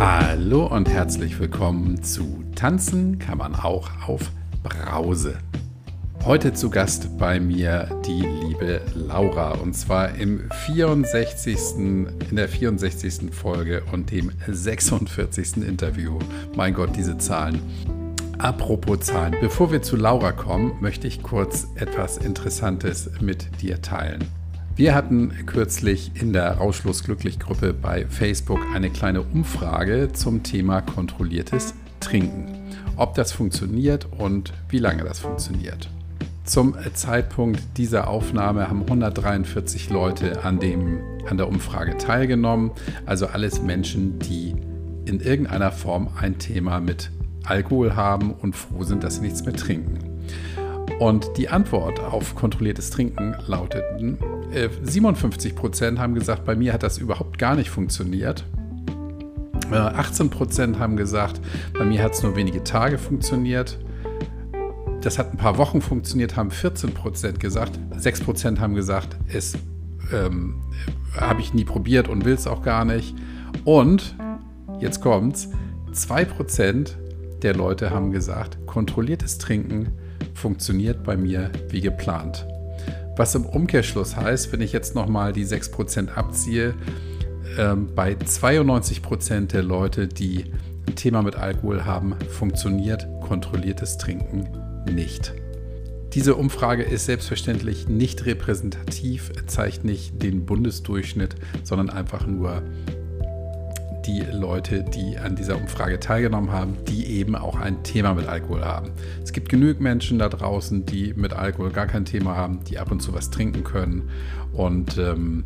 Hallo und herzlich willkommen zu Tanzen kann man auch auf Brause. Heute zu Gast bei mir die liebe Laura und zwar im 64. in der 64. Folge und dem 46. Interview. Mein Gott, diese Zahlen. Apropos Zahlen, bevor wir zu Laura kommen, möchte ich kurz etwas Interessantes mit dir teilen. Wir hatten kürzlich in der Rauschlos Glücklich Gruppe bei Facebook eine kleine Umfrage zum Thema kontrolliertes Trinken. Ob das funktioniert und wie lange das funktioniert. Zum Zeitpunkt dieser Aufnahme haben 143 Leute an, dem, an der Umfrage teilgenommen. Also alles Menschen, die in irgendeiner Form ein Thema mit Alkohol haben und froh sind, dass sie nichts mehr trinken. Und die Antwort auf kontrolliertes Trinken lauteten, äh, 57 Prozent haben gesagt, bei mir hat das überhaupt gar nicht funktioniert. Äh, 18 Prozent haben gesagt, bei mir hat es nur wenige Tage funktioniert. Das hat ein paar Wochen funktioniert, haben 14 Prozent gesagt. 6 Prozent haben gesagt, es ähm, habe ich nie probiert und will es auch gar nicht. Und, jetzt kommt's, 2 Prozent der Leute haben gesagt, kontrolliertes Trinken funktioniert bei mir wie geplant. Was im Umkehrschluss heißt, wenn ich jetzt nochmal die 6% abziehe, äh, bei 92% der Leute, die ein Thema mit Alkohol haben, funktioniert kontrolliertes Trinken nicht. Diese Umfrage ist selbstverständlich nicht repräsentativ, zeigt nicht den Bundesdurchschnitt, sondern einfach nur die Leute, die an dieser Umfrage teilgenommen haben, die eben auch ein Thema mit Alkohol haben. Es gibt genügend Menschen da draußen, die mit Alkohol gar kein Thema haben, die ab und zu was trinken können und ähm,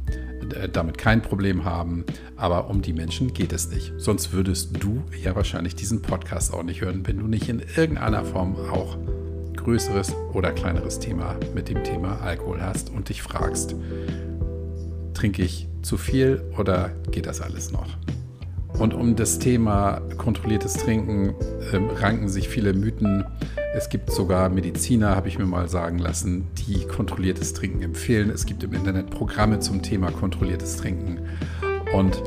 damit kein Problem haben. Aber um die Menschen geht es nicht. Sonst würdest du ja wahrscheinlich diesen Podcast auch nicht hören, wenn du nicht in irgendeiner Form auch größeres oder kleineres Thema mit dem Thema Alkohol hast und dich fragst, trinke ich zu viel oder geht das alles noch? Und um das Thema kontrolliertes Trinken äh, ranken sich viele Mythen. Es gibt sogar Mediziner, habe ich mir mal sagen lassen, die kontrolliertes Trinken empfehlen. Es gibt im Internet Programme zum Thema kontrolliertes Trinken. Und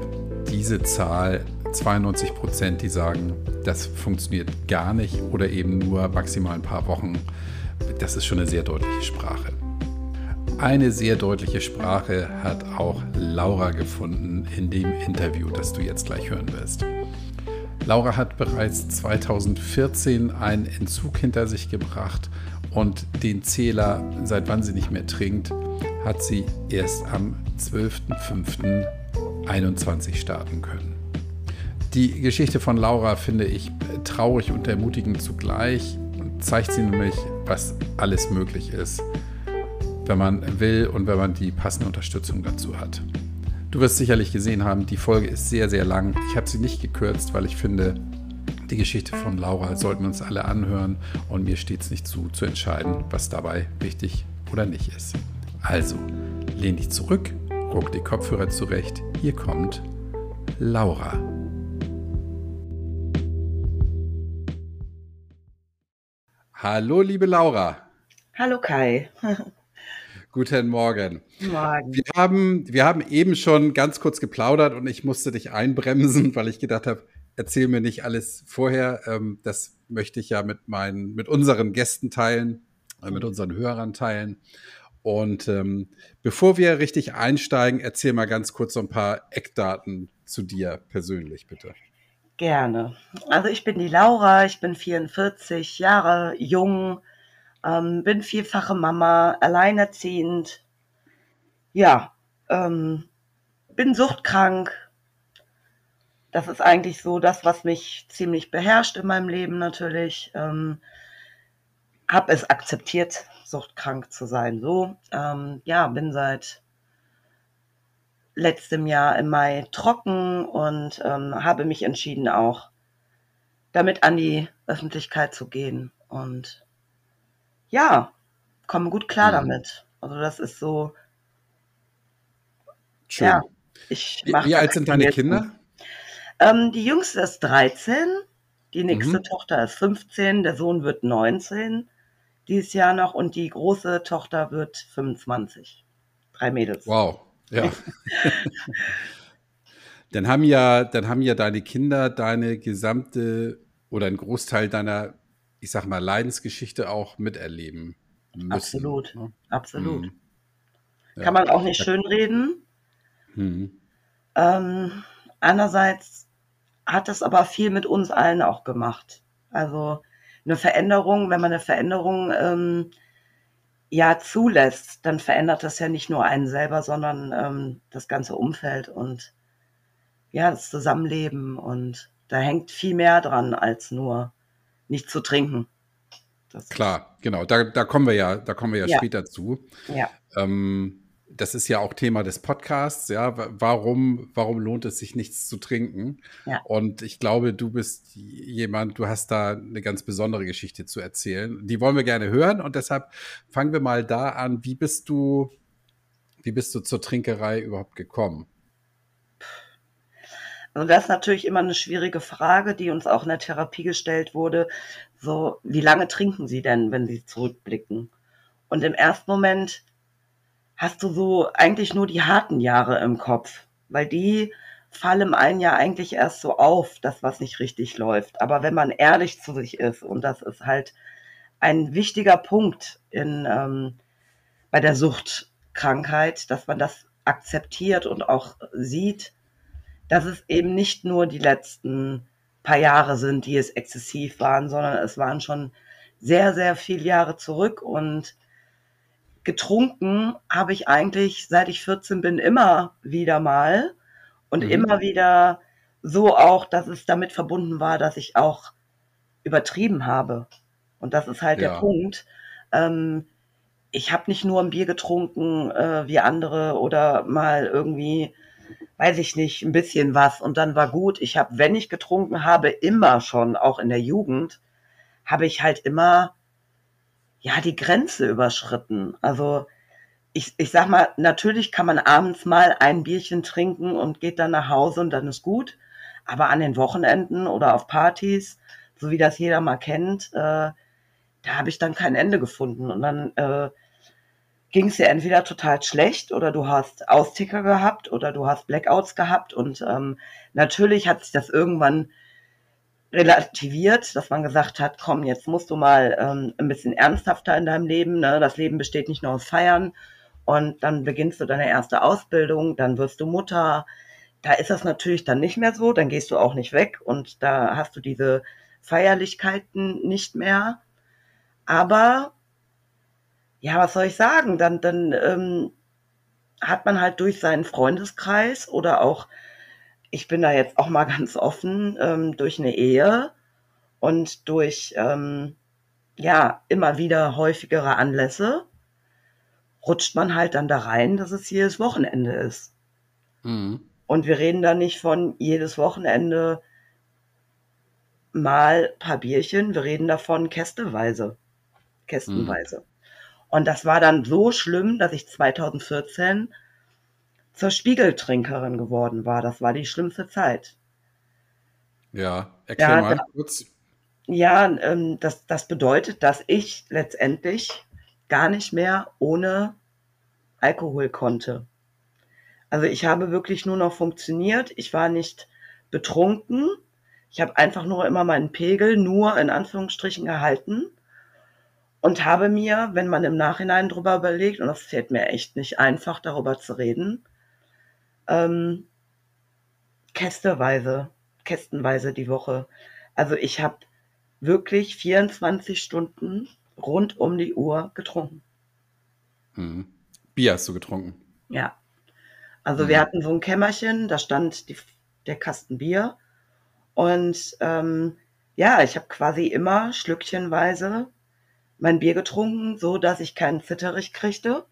diese Zahl, 92 Prozent, die sagen, das funktioniert gar nicht oder eben nur maximal ein paar Wochen, das ist schon eine sehr deutliche Sprache. Eine sehr deutliche Sprache hat auch Laura gefunden in dem Interview, das du jetzt gleich hören wirst. Laura hat bereits 2014 einen Entzug hinter sich gebracht und den Zähler, seit wann sie nicht mehr trinkt, hat sie erst am 12.05.21 starten können. Die Geschichte von Laura finde ich traurig und ermutigend zugleich und zeigt sie nämlich, was alles möglich ist wenn man will und wenn man die passende Unterstützung dazu hat. Du wirst sicherlich gesehen haben, die Folge ist sehr, sehr lang. Ich habe sie nicht gekürzt, weil ich finde, die Geschichte von Laura sollten wir uns alle anhören und mir steht es nicht zu, zu entscheiden, was dabei wichtig oder nicht ist. Also, lehn dich zurück, ruck die Kopfhörer zurecht. Hier kommt Laura. Hallo, liebe Laura. Hallo Kai. Guten Morgen. Morgen. Wir haben, wir haben eben schon ganz kurz geplaudert und ich musste dich einbremsen, weil ich gedacht habe, erzähl mir nicht alles vorher. Ähm, das möchte ich ja mit meinen, mit unseren Gästen teilen, äh, mit unseren Hörern teilen. Und ähm, bevor wir richtig einsteigen, erzähl mal ganz kurz so ein paar Eckdaten zu dir persönlich, bitte. Gerne. Also ich bin die Laura, ich bin 44 Jahre jung, ähm, bin vierfache Mama, alleinerziehend. Ja, ähm, bin suchtkrank. Das ist eigentlich so das, was mich ziemlich beherrscht in meinem Leben natürlich. Ähm, hab es akzeptiert, suchtkrank zu sein. So, ähm, ja, bin seit letztem Jahr im Mai trocken und ähm, habe mich entschieden, auch damit an die Öffentlichkeit zu gehen und ja, komme gut klar mhm. damit. Also das ist so. Schön. Ja, ich wie, wie alt sind deine Kinder? Ähm, die jüngste ist 13, die nächste mhm. Tochter ist 15, der Sohn wird 19 dieses Jahr noch und die große Tochter wird 25. Drei Mädels. Wow, ja. Dann haben ja, dann haben ja deine Kinder deine gesamte oder einen Großteil deiner, ich sag mal, Leidensgeschichte auch miterleben müssen. Absolut, ne? absolut. Hm. Ja. Kann man auch nicht schönreden. Hm. Ähm, andererseits hat es aber viel mit uns allen auch gemacht. Also eine Veränderung, wenn man eine Veränderung ähm, ja zulässt, dann verändert das ja nicht nur einen selber, sondern ähm, das ganze Umfeld und ja, das Zusammenleben und da hängt viel mehr dran als nur nicht zu trinken. Das Klar, genau. Da, da kommen wir ja, da kommen wir ja, ja. später zu. Ja. Ähm, das ist ja auch Thema des Podcasts, ja. Warum, warum lohnt es sich nichts zu trinken? Ja. Und ich glaube, du bist jemand, du hast da eine ganz besondere Geschichte zu erzählen. Die wollen wir gerne hören und deshalb fangen wir mal da an. Wie bist du, wie bist du zur Trinkerei überhaupt gekommen? Also das ist natürlich immer eine schwierige Frage, die uns auch in der Therapie gestellt wurde. So, wie lange trinken Sie denn, wenn Sie zurückblicken? Und im ersten Moment hast du so eigentlich nur die harten Jahre im Kopf, weil die fallen einem ja eigentlich erst so auf, dass was nicht richtig läuft. Aber wenn man ehrlich zu sich ist, und das ist halt ein wichtiger Punkt in, ähm, bei der Suchtkrankheit, dass man das akzeptiert und auch sieht, dass es eben nicht nur die letzten paar Jahre sind, die es exzessiv waren, sondern es waren schon sehr, sehr viele Jahre zurück und getrunken habe ich eigentlich, seit ich 14 bin, immer wieder mal und mhm. immer wieder so auch, dass es damit verbunden war, dass ich auch übertrieben habe. Und das ist halt ja. der Punkt. Ähm, ich habe nicht nur ein Bier getrunken äh, wie andere oder mal irgendwie, weiß ich nicht, ein bisschen was und dann war gut. Ich habe, wenn ich getrunken habe, immer schon, auch in der Jugend, habe ich halt immer ja, die Grenze überschritten. Also ich, ich sag mal, natürlich kann man abends mal ein Bierchen trinken und geht dann nach Hause und dann ist gut. Aber an den Wochenenden oder auf Partys, so wie das jeder mal kennt, äh, da habe ich dann kein Ende gefunden. Und dann äh, ging es dir entweder total schlecht oder du hast Austicker gehabt oder du hast Blackouts gehabt. Und ähm, natürlich hat sich das irgendwann relativiert, dass man gesagt hat, komm, jetzt musst du mal ähm, ein bisschen ernsthafter in deinem Leben. Ne? Das Leben besteht nicht nur aus Feiern. Und dann beginnst du deine erste Ausbildung, dann wirst du Mutter. Da ist das natürlich dann nicht mehr so, dann gehst du auch nicht weg und da hast du diese Feierlichkeiten nicht mehr. Aber ja, was soll ich sagen? Dann, dann ähm, hat man halt durch seinen Freundeskreis oder auch ich bin da jetzt auch mal ganz offen, ähm, durch eine Ehe und durch ähm, ja immer wieder häufigere Anlässe rutscht man halt dann da rein, dass es jedes Wochenende ist. Mhm. Und wir reden da nicht von jedes Wochenende mal ein paar Bierchen, wir reden davon kästeweise, kästenweise. Mhm. Und das war dann so schlimm, dass ich 2014 zur Spiegeltrinkerin geworden war. Das war die schlimmste Zeit. Ja, erklär ja, mal kurz. Ja, ähm, das, das bedeutet, dass ich letztendlich gar nicht mehr ohne Alkohol konnte. Also ich habe wirklich nur noch funktioniert. Ich war nicht betrunken. Ich habe einfach nur immer meinen Pegel nur in Anführungsstrichen gehalten und habe mir, wenn man im Nachhinein drüber überlegt, und das fällt mir echt nicht einfach, darüber zu reden, ähm, kästeweise, kästenweise die Woche. Also ich habe wirklich 24 Stunden rund um die Uhr getrunken. Mhm. Bier hast du getrunken? Ja. Also mhm. wir hatten so ein Kämmerchen, da stand die, der Kasten Bier. Und ähm, ja, ich habe quasi immer schlückchenweise mein Bier getrunken, so dass ich keinen Zitterich kriegte.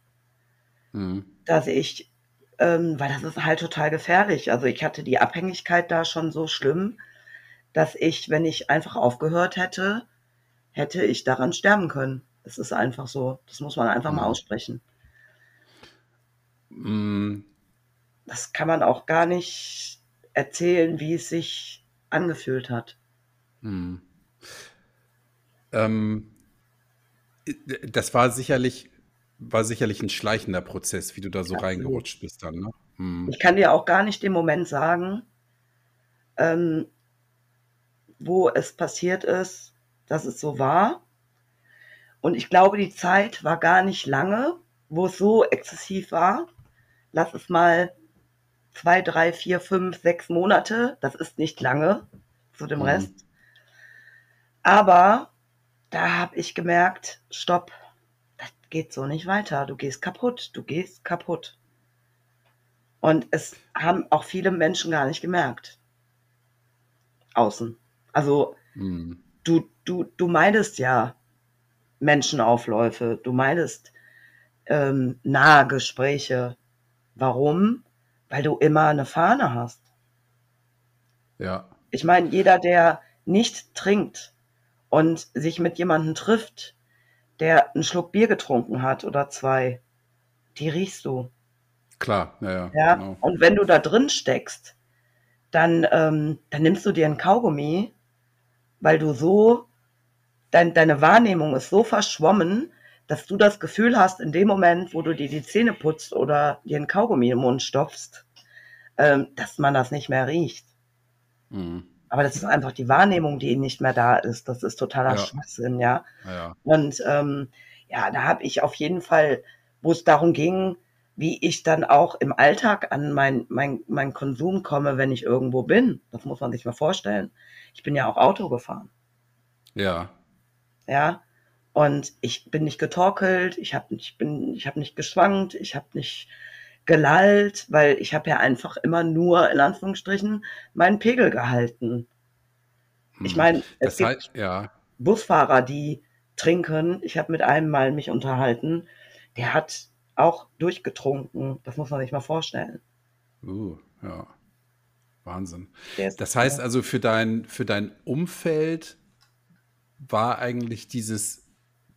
Mhm. Dass ich ähm, weil das ist halt total gefährlich. Also ich hatte die Abhängigkeit da schon so schlimm, dass ich, wenn ich einfach aufgehört hätte, hätte ich daran sterben können. Es ist einfach so. Das muss man einfach mhm. mal aussprechen. Mhm. Das kann man auch gar nicht erzählen, wie es sich angefühlt hat. Mhm. Ähm, das war sicherlich war sicherlich ein schleichender Prozess, wie du da so Absolut. reingerutscht bist dann, ne? Mhm. Ich kann dir auch gar nicht den Moment sagen, ähm, wo es passiert ist, dass es so war. Und ich glaube, die Zeit war gar nicht lange, wo es so exzessiv war. Lass es mal zwei, drei, vier, fünf, sechs Monate. Das ist nicht lange zu dem Mhm. Rest. Aber da habe ich gemerkt, stopp, das geht so nicht weiter. Du gehst kaputt, du gehst kaputt. Und es haben auch viele Menschen gar nicht gemerkt. Außen. Also Mhm. du, du, du meidest ja Menschenaufläufe, du meidest ähm, nahe Gespräche. Warum? Weil du immer eine Fahne hast. Ja. Ich meine, jeder, der nicht trinkt und sich mit jemandem trifft, der einen Schluck Bier getrunken hat oder zwei, die riechst du. Klar, ja, ja. Ja, Genau. und wenn du da drin steckst, dann, ähm, dann nimmst du dir einen Kaugummi, weil du so, dein, deine Wahrnehmung ist so verschwommen, dass du das Gefühl hast, in dem Moment, wo du dir die Zähne putzt oder dir einen Kaugummi im Mund stopfst, ähm, dass man das nicht mehr riecht. Mhm. Aber das ist einfach die Wahrnehmung, die nicht mehr da ist. Das ist totaler Ja. Schwachsinn, ja. Ja. Und ähm, ja, da habe ich auf jeden Fall, wo es darum ging, wie ich dann auch im Alltag an mein, mein, mein Konsum komme, wenn ich irgendwo bin. Das muss man sich mal vorstellen. Ich bin ja auch Auto gefahren, Ja. ja. Und ich bin nicht getorkelt, ich habe ich bin, ich habe nicht geschwankt, ich habe nicht gelallt, weil ich habe ja einfach immer nur in Anführungsstrichen meinen Pegel gehalten. Ich Mhm. meine, Das es gibt heißt, ja. Busfahrer, die trinken. Ich habe mit einem mal mich unterhalten. Der hat auch durchgetrunken. Das muss man sich mal vorstellen. Uh, ja. Wahnsinn. Das heißt also, für dein, für dein Umfeld war eigentlich dieses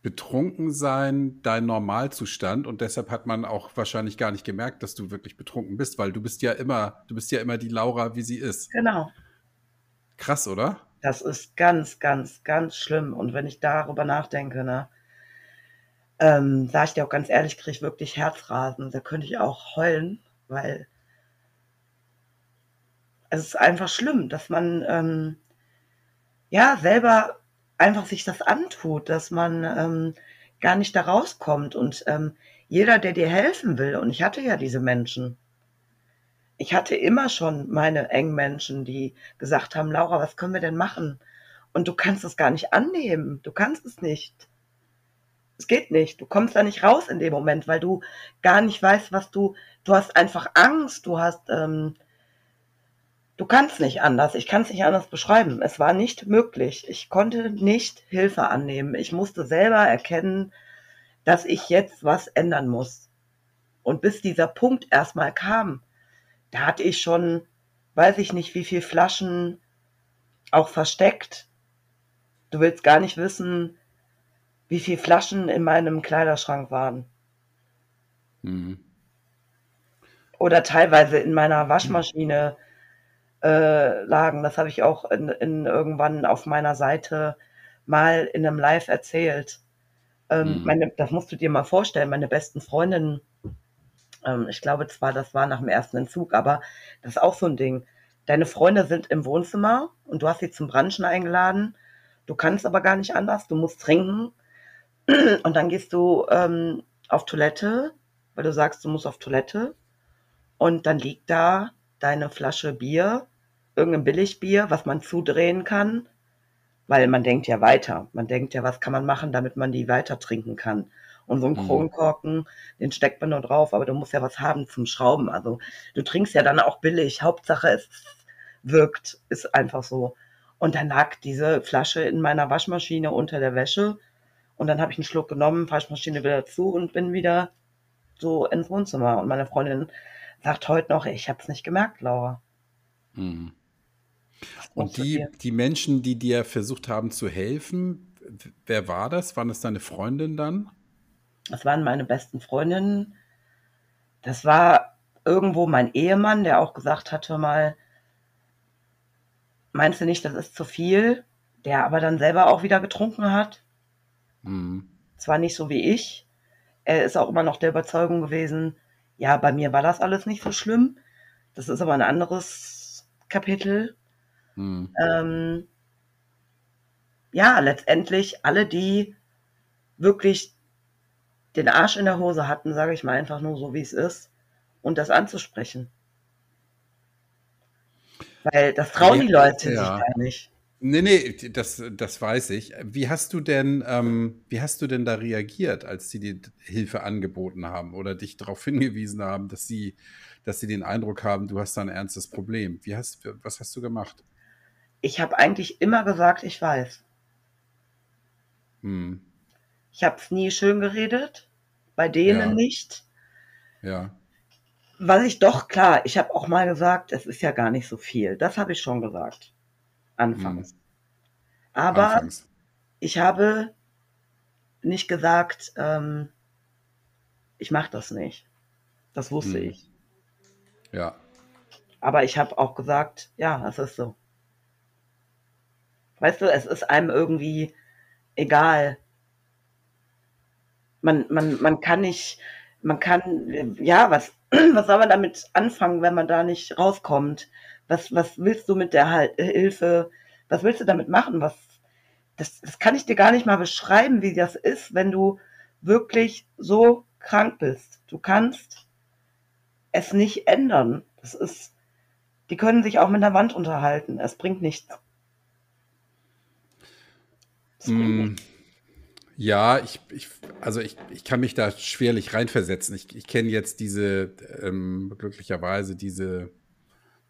Betrunkensein dein Normalzustand und deshalb hat man auch wahrscheinlich gar nicht gemerkt, dass du wirklich betrunken bist, weil du bist ja immer, du bist ja immer die Laura, wie sie ist. genau. Krass, oder? Das ist ganz, ganz, ganz schlimm. Und wenn ich darüber nachdenke, ne, ähm, sage ich dir auch ganz ehrlich, kriege ich wirklich Herzrasen. Da könnte ich auch heulen, weil es ist einfach schlimm, dass man ähm, ja selber einfach sich das antut, dass man ähm, gar nicht da rauskommt. Und ähm, jeder, der dir helfen will, und ich hatte ja diese Menschen, ich hatte immer schon meine engen Menschen, die gesagt haben, Laura, was können wir denn machen? Und du kannst es gar nicht annehmen. Du kannst es nicht. Es geht nicht. Du kommst da nicht raus in dem Moment, weil du gar nicht weißt, was du, du hast einfach Angst, du hast, ähm, du kannst nicht anders. Ich kann es nicht anders beschreiben. Es war nicht möglich. Ich konnte nicht Hilfe annehmen. Ich musste selber erkennen, dass ich jetzt was ändern muss. Und bis dieser Punkt erstmal kam, da hatte ich schon, weiß ich nicht, wie viel Flaschen auch versteckt. Du willst gar nicht wissen, wie viel Flaschen in meinem Kleiderschrank waren. Mhm. Oder teilweise in meiner Waschmaschine äh, lagen. Das habe ich auch in, in irgendwann auf meiner Seite mal in einem Live erzählt. Ähm, Mhm. meine, das musst du dir mal vorstellen, meine besten Freundinnen, ähm, ich glaube zwar, das war nach dem ersten Entzug, aber das ist auch so ein Ding. Deine Freunde sind im Wohnzimmer und du hast sie zum Branchen eingeladen. Du kannst aber gar nicht anders, du musst trinken. Und dann gehst du ähm, auf Toilette, weil du sagst, du musst auf Toilette. Und dann liegt da deine Flasche Bier, irgendein Billigbier, was man zudrehen kann, weil man denkt ja weiter. Man denkt ja, was kann man machen, damit man die weiter trinken kann. Und so ein Mhm. Kronkorken, den steckt man nur drauf, aber du musst ja was haben zum Schrauben. Also du trinkst ja dann auch billig. Hauptsache es wirkt, ist einfach so. Und dann lag diese Flasche in meiner Waschmaschine unter der Wäsche. Und dann habe ich einen Schluck genommen, Waschmaschine wieder zu und bin wieder so ins Wohnzimmer. Und meine Freundin sagt heute noch, ich habe es nicht gemerkt, Laura. Mhm. Und die, die Menschen, die dir versucht haben zu helfen, wer war das? Waren das deine Freundin dann? Das waren meine besten Freundinnen. Das war irgendwo mein Ehemann, der auch gesagt hat, hör mal, meinst du nicht, das ist zu viel? Der aber dann selber auch wieder getrunken hat. Mhm. Zwar nicht so wie ich. Er ist auch immer noch der Überzeugung gewesen, ja, bei mir war das alles nicht so schlimm. Das ist aber ein anderes Kapitel. Mhm. Ähm, ja, letztendlich alle, die wirklich den Arsch in der Hose hatten, sage ich mal einfach nur so, wie es ist, und das anzusprechen. Weil das trauen die Leute ja. sich gar nicht. Nee, nee, das, das weiß ich. Wie hast du denn, ähm, wie hast du denn da reagiert, als sie dir Hilfe angeboten haben oder dich darauf hingewiesen haben, dass sie, dass sie den Eindruck haben, du hast da ein ernstes Problem? Wie hast, was hast du gemacht? Ich habe eigentlich immer gesagt, ich weiß. Hm. Ich habe es nie schön geredet, bei denen ja. nicht. Ja. Was ich doch, klar, ich habe auch mal gesagt, es ist ja gar nicht so viel. Das habe ich schon gesagt. Anfangs. Hm. Aber Anfangs. ich habe nicht gesagt, ähm, ich mache das nicht. Das wusste hm. ich. Ja. Aber ich habe auch gesagt, ja, es ist so. Weißt du, es ist einem irgendwie egal. Man, man, man kann nicht, man kann, ja, was, was soll man damit anfangen, wenn man da nicht rauskommt? Was, was willst du mit der Hilfe? Was willst du damit machen? Was, das, das kann ich dir gar nicht mal beschreiben, wie das ist, wenn du wirklich so krank bist. Du kannst es nicht ändern. Das ist, die können sich auch mit der Wand unterhalten. Es bringt nichts. Mm, ja, ich, ich, also ich, ich kann mich da schwerlich reinversetzen. Ich, ich kenne jetzt diese, ähm, glücklicherweise diese,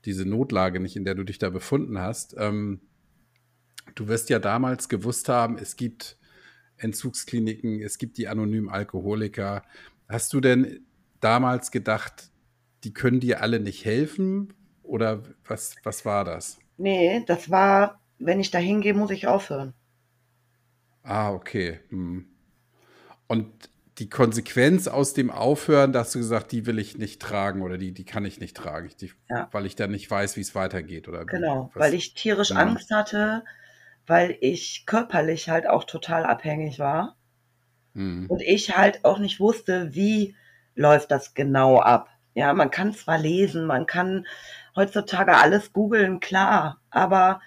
diese Notlage nicht, in der du dich da befunden hast. Ähm, du wirst ja damals gewusst haben, es gibt Entzugskliniken, es gibt die anonymen Alkoholiker. Hast du denn damals gedacht, die können dir alle nicht helfen? Oder was, was war das? Nee, das war, wenn ich da hingehe, muss ich aufhören. Ah, okay. Hm. Und die Konsequenz aus dem Aufhören, da hast du gesagt, die will ich nicht tragen oder die, die kann ich nicht tragen, die, ja. weil ich dann nicht weiß, wie es weitergeht. Oder genau, was, weil ich tierisch ja. Angst hatte, weil ich körperlich halt auch total abhängig war. Mhm. Und ich halt auch nicht wusste, wie läuft das genau ab. Ja, man kann zwar lesen, man kann heutzutage alles googeln, klar, aber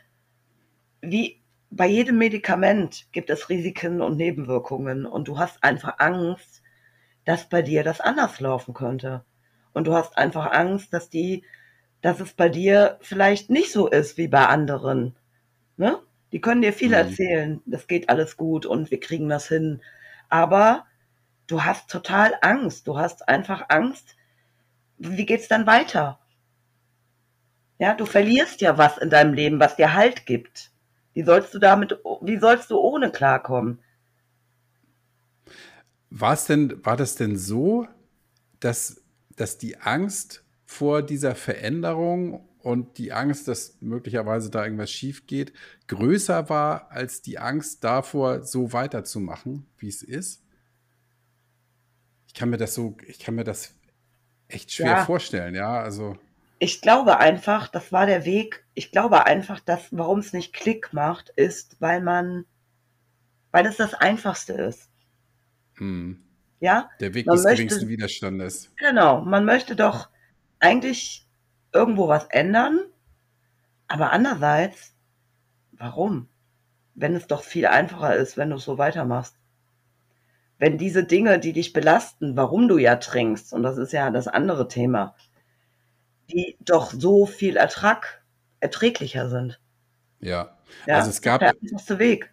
wie bei jedem Medikament gibt es Risiken und Nebenwirkungen und du hast einfach Angst, dass bei dir das anders laufen könnte. Und du hast einfach Angst, dass die, dass es bei dir vielleicht nicht so ist wie bei anderen. Ne? Die können dir viel mhm. erzählen, das geht alles gut und wir kriegen das hin. Aber du hast total Angst. Du hast einfach Angst, wie geht's dann weiter? Ja, du verlierst ja was in deinem Leben, was dir Halt gibt. Wie sollst du damit, wie sollst du ohne klarkommen? War es denn, war das denn so, dass, dass die Angst vor dieser Veränderung und die Angst, dass möglicherweise da irgendwas schief geht, größer war als die Angst davor, so weiterzumachen, wie es ist? Ich kann mir das so, ich kann mir das echt schwer ja. vorstellen, ja, also ich glaube einfach, das war der Weg. Ich glaube einfach, dass, warum es nicht Klick macht, ist, weil man, weil es das Einfachste ist. Hm. Ja? Der Weg man des möchte, geringsten Widerstandes. Genau. Man möchte doch eigentlich irgendwo was ändern, aber andererseits, warum? Wenn es doch viel einfacher ist, wenn du es so weitermachst. Wenn diese Dinge, die dich belasten, warum du ja trinkst, und das ist ja das andere Thema, die doch so viel Ertrag erträglicher sind. Ja, ja also es gab. Der einfachste Weg.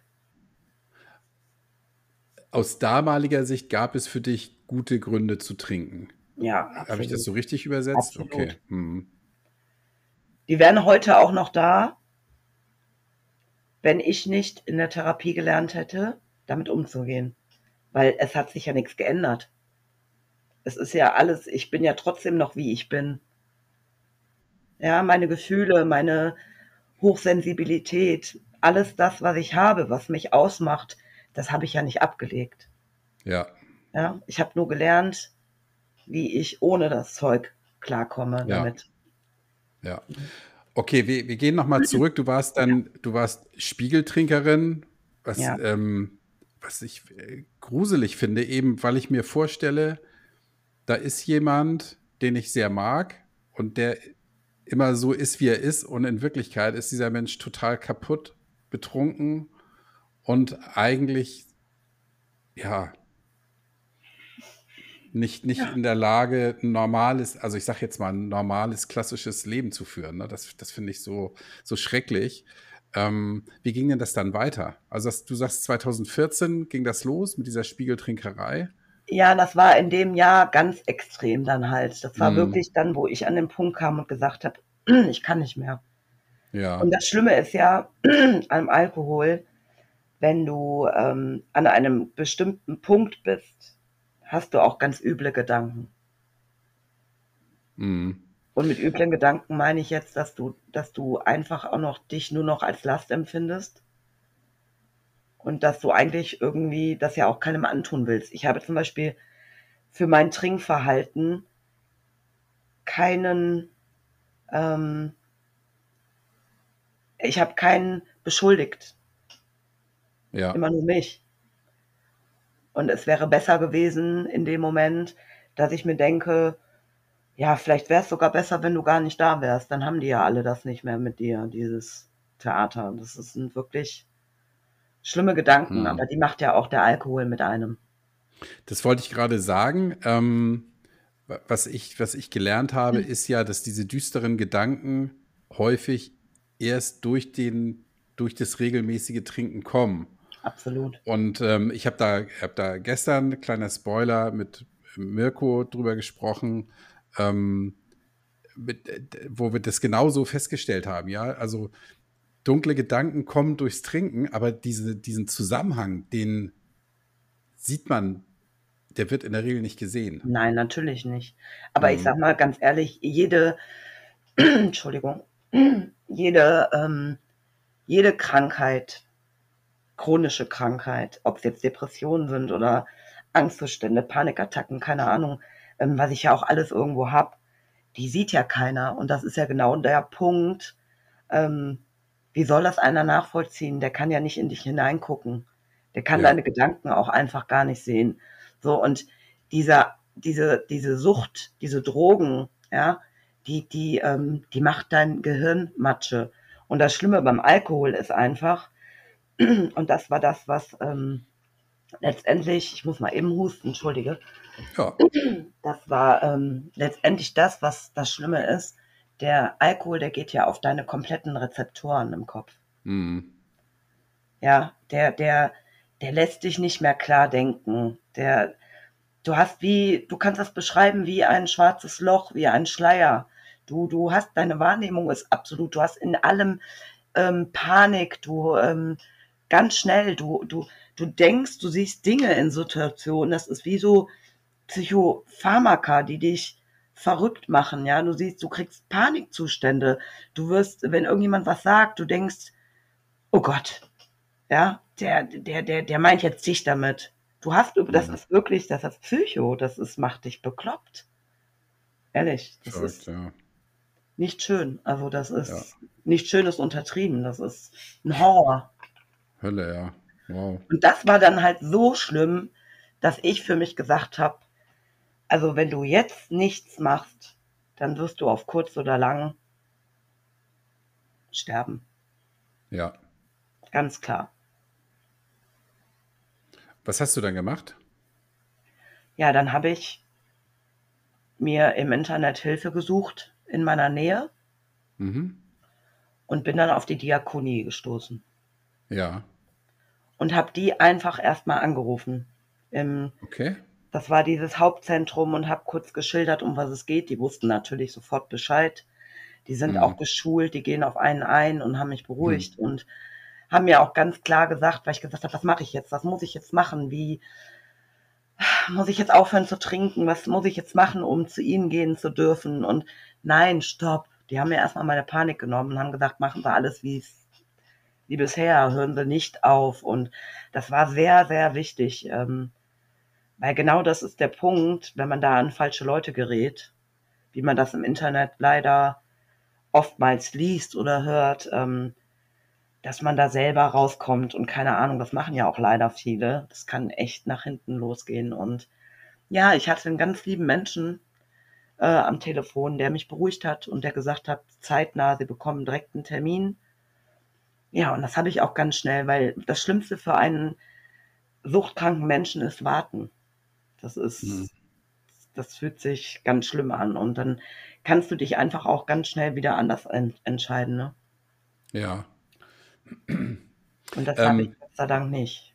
Aus damaliger Sicht gab es für dich gute Gründe zu trinken. Ja. Habe ich das so richtig übersetzt? Absolut. Okay. Hm. Die wären heute auch noch da, wenn ich nicht in der Therapie gelernt hätte, damit umzugehen. Weil es hat sich ja nichts geändert. Es ist ja alles, ich bin ja trotzdem noch wie ich bin. Ja, meine Gefühle, meine Hochsensibilität, alles das, was ich habe, was mich ausmacht, das habe ich ja nicht abgelegt. Ja. Ja, ich habe nur gelernt, wie ich ohne das Zeug klarkomme ja. damit. Ja. Okay, wir, wir gehen nochmal zurück. Du warst dann, ja. du warst Spiegeltrinkerin, was, ja. ähm, was ich äh, gruselig finde, eben weil ich mir vorstelle, da ist jemand, den ich sehr mag und der immer so ist, wie er ist. Und in Wirklichkeit ist dieser Mensch total kaputt, betrunken und eigentlich, ja, nicht, nicht ja. in der Lage, ein normales, also ich sage jetzt mal, ein normales, klassisches Leben zu führen. Ne? Das, das finde ich so, so schrecklich. Ähm, wie ging denn das dann weiter? Also das, du sagst, 2014 ging das los mit dieser Spiegeltrinkerei. Ja, das war in dem Jahr ganz extrem dann halt. Das war mm. wirklich dann, wo ich an den Punkt kam und gesagt habe, ich kann nicht mehr. Ja. Und das Schlimme ist ja am Alkohol, wenn du ähm, an einem bestimmten Punkt bist, hast du auch ganz üble Gedanken. Mhm. Und mit üblen Gedanken meine ich jetzt, dass du, dass du einfach auch noch dich nur noch als Last empfindest. Und dass du eigentlich irgendwie das ja auch keinem antun willst. Ich habe zum Beispiel für mein Trinkverhalten keinen, ähm, ich habe keinen beschuldigt. Ja. Immer nur mich. Und es wäre besser gewesen in dem Moment, dass ich mir denke, ja, vielleicht wäre es sogar besser, wenn du gar nicht da wärst. Dann haben die ja alle das nicht mehr mit dir, dieses Theater. Das sind wirklich schlimme Gedanken, hm. aber die macht ja auch der Alkohol mit einem. Das wollte ich gerade sagen. Ähm, was, ich, was ich gelernt habe, hm. ist ja, dass diese düsteren Gedanken häufig erst durch, den, durch das regelmäßige Trinken kommen. Absolut. Und ähm, ich habe da, hab da gestern, kleiner Spoiler, mit Mirko drüber gesprochen, ähm, mit, wo wir das genauso festgestellt haben. Ja, also dunkle Gedanken kommen durchs Trinken, aber diese, diesen Zusammenhang, den sieht man, der wird in der Regel nicht gesehen. Nein, natürlich nicht. Aber mhm. ich sag mal ganz ehrlich, jede, Entschuldigung, jede, ähm, jede Krankheit, chronische Krankheit, ob es jetzt Depressionen sind oder Angstzustände, Panikattacken, keine Ahnung, ähm, was ich ja auch alles irgendwo habe, die sieht ja keiner. Und das ist ja genau der Punkt. Ähm, wie soll das einer nachvollziehen? Der kann ja nicht in dich hineingucken. Der kann ja. deine Gedanken auch einfach gar nicht sehen. So, und dieser, diese, diese Sucht, diese Drogen, ja, die, die, ähm, die macht dein Gehirn Matsche. Und das Schlimme beim Alkohol ist einfach, und das war das, was ähm, letztendlich, ich muss mal eben husten, entschuldige. Ja. Das war ähm, letztendlich das, was das Schlimme ist. Der Alkohol, der geht ja auf deine kompletten Rezeptoren im Kopf. Mhm. Ja, der, der, der lässt dich nicht mehr klar denken. Der, du hast wie, du kannst das beschreiben wie ein schwarzes Loch, wie ein Schleier. Du, du hast, deine Wahrnehmung ist absolut, du hast in allem ähm, Panik, du, ähm, ganz schnell. Du, du, du denkst, du siehst Dinge in Situationen. Das ist wie so Psychopharmaka, die dich verrückt machen. Ja, du siehst, du kriegst Panikzustände. Du wirst, wenn irgendjemand was sagt, du denkst, oh Gott, ja, der, der, der, der meint jetzt dich damit. Du hast, das mhm. ist wirklich, das ist Psycho, das ist, macht dich bekloppt. Ehrlich, das Verrückt, ist ja. nicht schön. Also das ist ja. nicht schön, ist untertrieben. Das ist ein Horror. Hölle, ja. Wow. Und das war dann halt so schlimm, dass ich für mich gesagt habe, also wenn du jetzt nichts machst, dann wirst du auf kurz oder lang sterben. Ja. Ganz klar. Was hast du dann gemacht? Ja, dann habe ich mir im Internet Hilfe gesucht in meiner Nähe mhm. und bin dann auf die Diakonie gestoßen. Ja. Und habe die einfach erstmal angerufen. Im, okay. Das war dieses Hauptzentrum und habe kurz geschildert, um was es geht. Die wussten natürlich sofort Bescheid. Die sind mhm. auch geschult, die gehen auf einen ein und haben mich beruhigt mhm. und haben mir auch ganz klar gesagt, weil ich gesagt habe, was mache ich jetzt? Was muss ich jetzt machen? Wie muss ich jetzt aufhören zu trinken? Was muss ich jetzt machen, um zu ihnen gehen zu dürfen? Und nein, stopp. Die haben mir erstmal meine Panik genommen und haben gesagt, machen wir alles, wie wie bisher, hören sie nicht auf. Und das war sehr, sehr wichtig, ähm, weil genau das ist der Punkt, wenn man da an falsche Leute gerät, wie man das im Internet leider oftmals liest oder hört, ähm, dass man da selber rauskommt und keine Ahnung, das machen ja auch leider viele. Das kann echt nach hinten losgehen. Und ja, ich hatte einen ganz lieben Menschen, äh, am Telefon, der mich beruhigt hat und der gesagt hat, zeitnah, Sie bekommen direkt einen Termin. Ja, und das habe ich auch ganz schnell, weil das Schlimmste für einen suchtkranken Menschen ist warten. Das ist, mhm. das fühlt sich ganz schlimm an. Und dann kannst du dich einfach auch ganz schnell wieder anders en entscheiden. Ne? Ja. Und das ähm, habe ich Gott sei Dank nicht.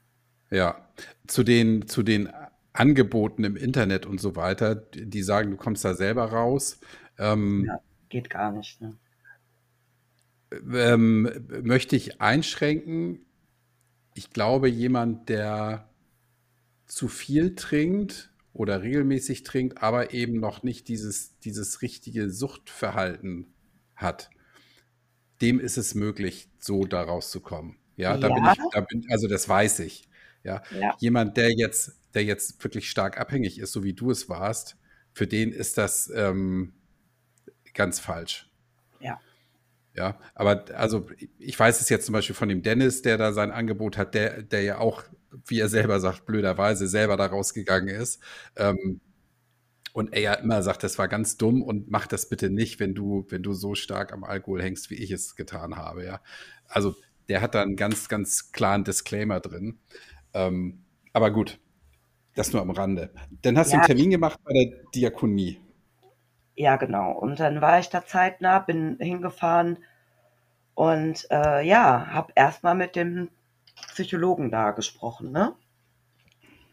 Ja, zu den, zu den Angeboten im Internet und so weiter, die sagen, du kommst da selber raus. Ähm, ja, geht gar nicht. Ne? Ähm, möchte ich einschränken. Ich glaube, jemand, der zu viel trinkt oder regelmäßig trinkt, aber eben noch nicht dieses, dieses richtige Suchtverhalten hat, dem ist es möglich, so da rauszukommen. Ja, da ja. bin ich, da bin, also das weiß ich. Ja. ja. Jemand, der jetzt, der jetzt wirklich stark abhängig ist, so wie du es warst, für den ist das ähm, ganz falsch. Ja. Ja, aber also ich weiß es jetzt zum Beispiel von dem Dennis, der da sein Angebot hat, der, der ja auch, wie er selber sagt, blöderweise selber da rausgegangen ist. Ähm, und er ja immer sagt, das war ganz dumm und mach das bitte nicht, wenn du, wenn du so stark am Alkohol hängst, wie ich es getan habe, ja. Also der hat da einen ganz, ganz klaren Disclaimer drin. Ähm, aber gut, das nur am Rande. Dann hast ja. du einen Termin gemacht bei der Diakonie. Ja, genau. Und dann war ich da zeitnah, bin hingefahren und äh, ja, habe erstmal mit dem Psychologen da gesprochen, ne?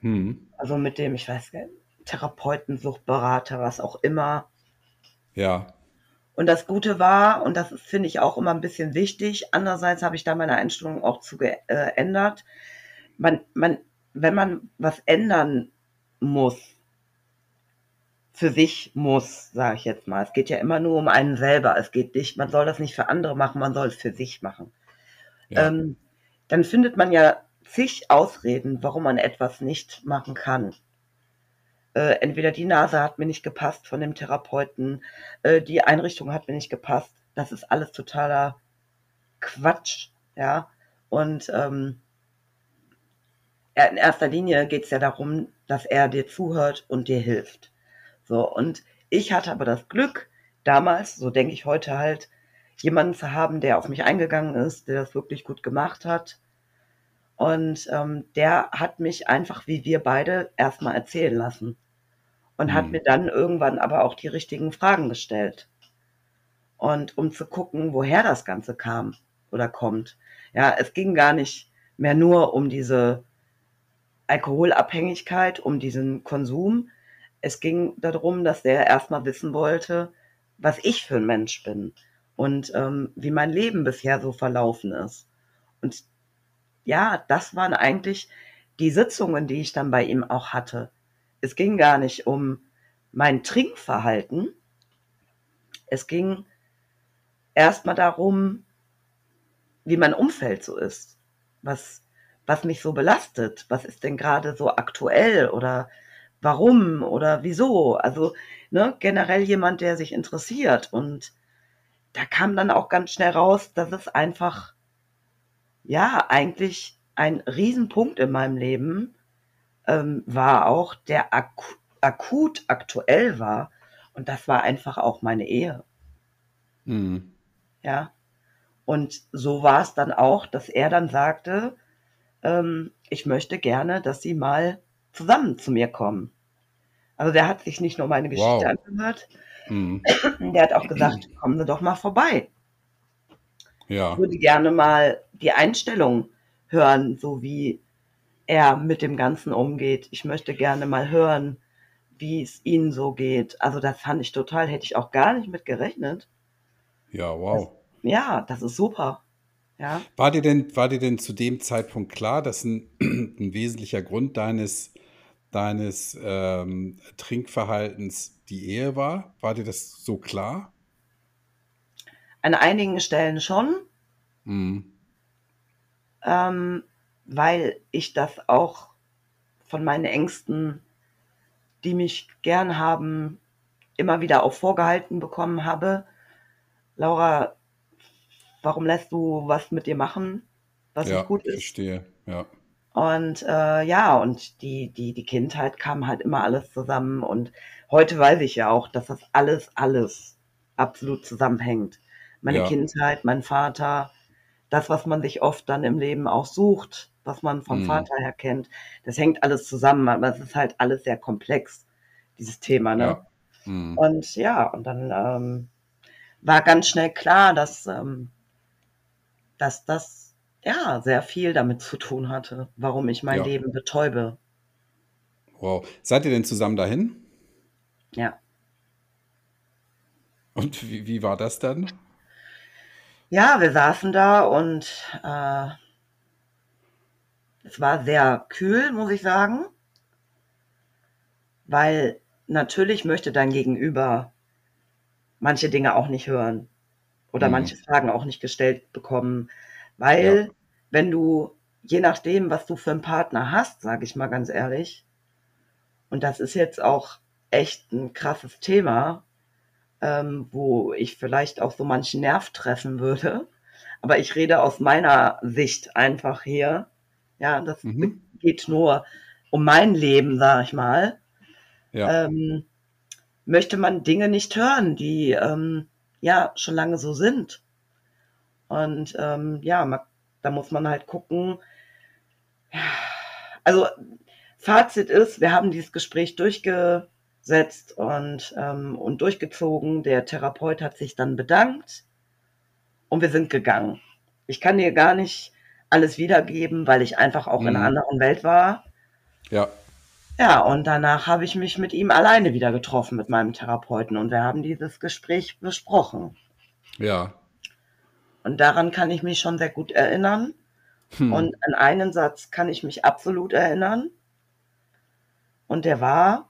Hm. Also mit dem, ich weiß nicht, Therapeuten, Suchtberater, was auch immer. Ja. Und das Gute war, und das finde ich auch immer ein bisschen wichtig, andererseits habe ich da meine Einstellung auch zu geändert. Man, man, wenn man was ändern muss, für sich muss, sage ich jetzt mal. Es geht ja immer nur um einen selber. Es geht nicht, man soll das nicht für andere machen, man soll es für sich machen. Ja. Ähm, dann findet man ja zig Ausreden, warum man etwas nicht machen kann. Äh, entweder die Nase hat mir nicht gepasst von dem Therapeuten, äh, die Einrichtung hat mir nicht gepasst. Das ist alles totaler Quatsch, ja. Und ähm, in erster Linie geht es ja darum, dass er dir zuhört und dir hilft. So, und ich hatte aber das Glück, damals, so denke ich heute halt, jemanden zu haben, der auf mich eingegangen ist, der das wirklich gut gemacht hat. Und ähm, der hat mich einfach, wie wir beide, erstmal erzählen lassen. Und mhm. hat mir dann irgendwann aber auch die richtigen Fragen gestellt. Und um zu gucken, woher das Ganze kam oder kommt. Ja, es ging gar nicht mehr nur um diese Alkoholabhängigkeit, um diesen Konsum, es ging darum, dass der erstmal wissen wollte, was ich für ein Mensch bin und ähm, wie mein Leben bisher so verlaufen ist. Und ja, das waren eigentlich die Sitzungen, die ich dann bei ihm auch hatte. Es ging gar nicht um mein Trinkverhalten. Es ging erstmal darum, wie mein Umfeld so ist. Was, was mich so belastet. Was ist denn gerade so aktuell oder warum oder wieso. Also ne, generell jemand, der sich interessiert. Und da kam dann auch ganz schnell raus, dass es einfach, ja, eigentlich ein Riesenpunkt in meinem Leben ähm, war auch, der ak akut aktuell war. Und das war einfach auch meine Ehe. Mhm. Ja. Und so war es dann auch, dass er dann sagte, ähm, ich möchte gerne, dass sie mal zusammen zu mir kommen. Also der hat sich nicht nur meine Geschichte wow. angehört, mhm. der hat auch gesagt, kommen Sie doch mal vorbei. Ja. Ich würde gerne mal die Einstellung hören, so wie er mit dem Ganzen umgeht. Ich möchte gerne mal hören, wie es Ihnen so geht. Also das fand ich total, hätte ich auch gar nicht mit gerechnet. Ja, wow. Das, ja, das ist super. Ja. War dir denn, war dir denn zu dem Zeitpunkt klar, dass ein, ein wesentlicher Grund deines, deines ähm, Trinkverhaltens die Ehe war? War dir das so klar? An einigen Stellen schon, mhm. ähm, weil ich das auch von meinen Ängsten, die mich gern haben, immer wieder auch vorgehalten bekommen habe. Laura, warum lässt du was mit dir machen, was ja, nicht gut ist? Verstehe, ja. Und äh, ja, und die, die, die Kindheit kam halt immer alles zusammen. Und heute weiß ich ja auch, dass das alles, alles absolut zusammenhängt. Meine Ja. Kindheit, mein Vater, das, was man sich oft dann im Leben auch sucht, was man vom Mhm. Vater her kennt, das hängt alles zusammen. Aber es ist halt alles sehr komplex, dieses Thema. Ne? Ja. Mhm. Und ja, und dann ähm, war ganz schnell klar, dass, ähm, dass das ja sehr viel damit zu tun hatte, warum ich mein Ja. Leben betäube. Wow. Seid ihr denn zusammen dahin? Ja. Und wie, wie war das dann? Ja, wir saßen da und äh, es war sehr kühl, muss ich sagen, weil natürlich möchte dein Gegenüber manche Dinge auch nicht hören oder Mhm. manche Fragen auch nicht gestellt bekommen, weil Ja. wenn du, je nachdem, was du für einen Partner hast, sage ich mal ganz ehrlich, und das ist jetzt auch echt ein krasses Thema, ähm, wo ich vielleicht auch so manchen Nerv treffen würde, aber ich rede aus meiner Sicht einfach hier. Ja, das Mhm. geht nur um mein Leben, sage ich mal. Ja. Ähm, möchte man Dinge nicht hören, die ähm, ja schon lange so sind. Und ähm, ja, ma- da muss man halt gucken. Also Fazit ist, wir haben dieses Gespräch durchgesetzt und, ähm, und durchgezogen. Der Therapeut hat sich dann bedankt und wir sind gegangen. Ich kann dir gar nicht alles wiedergeben, weil ich einfach auch in einer Mhm. anderen Welt war. Ja. Ja, und danach habe ich mich mit ihm alleine wieder getroffen, mit meinem Therapeuten. Und wir haben dieses Gespräch besprochen. Ja. Und daran kann ich mich schon sehr gut erinnern. Hm. Und an einen Satz kann ich mich absolut erinnern. Und der war,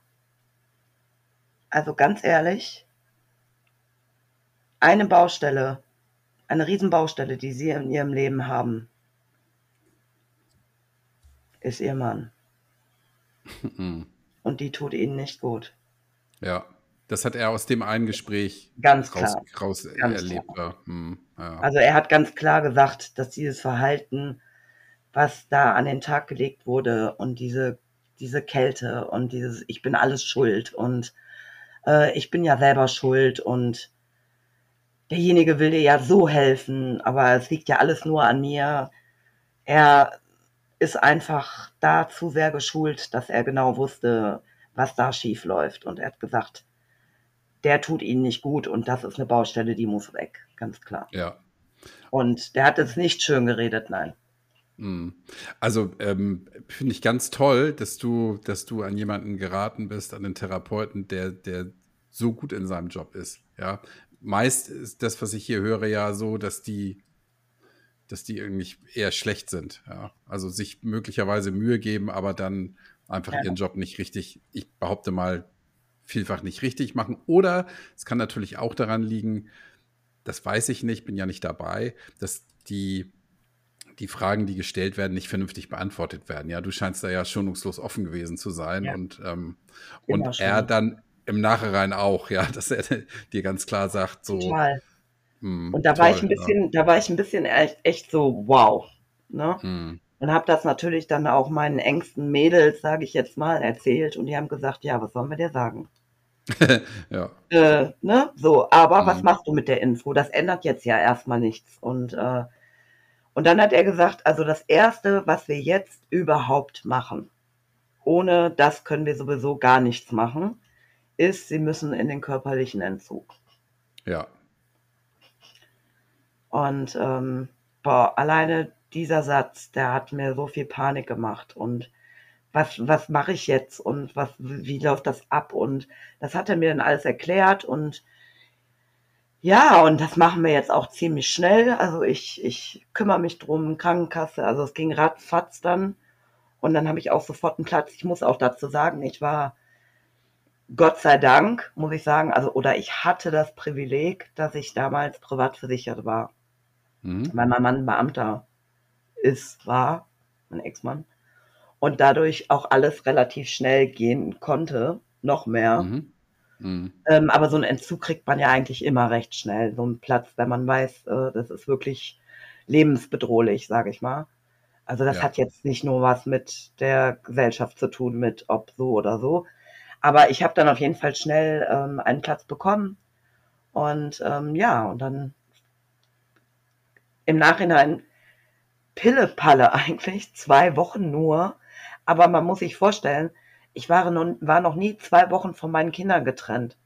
also ganz ehrlich, eine Baustelle, eine Riesenbaustelle, die Sie in Ihrem Leben haben, ist Ihr Mann. Mhm. Und die tut Ihnen nicht gut. Ja. Das hat er aus dem einen Gespräch Ganz raus, klar. raus Ganz erlebt. Ja. Hm. Ja. Also er hat ganz klar gesagt, dass dieses Verhalten, was da an den Tag gelegt wurde und diese, diese Kälte und dieses, ich bin alles schuld und äh, ich bin ja selber schuld und derjenige will dir ja so helfen, aber es liegt ja alles nur an mir. Er ist einfach da zu sehr geschult, dass er genau wusste, was da schief läuft. Und er hat gesagt, der tut ihnen nicht gut und das ist eine Baustelle, die muss weg, ganz klar. ja. Und der hat es nicht schön geredet, nein. Hm. Also ähm, finde ich ganz toll, dass du, dass du an jemanden geraten bist, an den Therapeuten, der, der so gut in seinem Job ist. Ja, meist ist das, was ich hier höre, ja so, dass die, dass die irgendwie eher schlecht sind. Ja, also sich möglicherweise Mühe geben, aber dann einfach Ja. ihren Job nicht richtig, ich behaupte mal, vielfach nicht richtig machen. Oder es kann natürlich auch daran liegen, das weiß ich nicht, bin ja nicht dabei, dass die die Fragen, die gestellt werden, nicht vernünftig beantwortet werden. Ja, du scheinst da ja schonungslos offen gewesen zu sein Ja. und, ähm, und schon. er dann im Nachhinein auch, ja, dass er dir ganz klar sagt, so, Total. hm, Und da war ich toll, ein bisschen, da war ich ein bisschen echt, echt so, wow. Ne? Ja. Hm, Und habe das natürlich dann auch meinen engsten Mädels, sage ich jetzt mal, erzählt und die haben gesagt, ja, was sollen wir dir sagen? ja, Äh, ne? So, aber was Mhm. machst du mit der Info? Das ändert jetzt ja erstmal nichts. Und, äh, und dann hat er gesagt, also das Erste, was wir jetzt überhaupt machen, ohne das können wir sowieso gar nichts machen, ist, sie müssen in den körperlichen Entzug. ja, Und ähm, boah, alleine dieser Satz, der hat mir so viel Panik gemacht. Und was, was mache ich jetzt und was, wie läuft das ab? Und das hat er mir dann alles erklärt und ja, und das machen wir jetzt auch ziemlich schnell. Also ich, ich kümmere mich drum, Krankenkasse, also es ging ratzfatz dann. Und dann habe ich auch sofort einen Platz. Ich muss auch dazu sagen, ich war Gott sei Dank, muss ich sagen, also oder ich hatte das Privileg, dass ich damals privat versichert war, mhm. weil mein Mann Beamter ist, war, mein Ex-Mann. Und dadurch auch alles relativ schnell gehen konnte, noch mehr. Mhm. Mhm. Ähm, aber so einen Entzug kriegt man ja eigentlich immer recht schnell. So einen Platz, wenn man weiß, äh, das ist wirklich lebensbedrohlich, sage ich mal. Also das Ja. hat jetzt nicht nur was mit der Gesellschaft zu tun, mit ob so oder so. Aber ich habe dann auf jeden Fall schnell ähm, einen Platz bekommen. Und ähm, ja, und dann im Nachhinein Pille-Palle eigentlich, zwei Wochen nur. Aber man muss sich vorstellen, ich war noch, war noch nie zwei Wochen von meinen Kindern getrennt.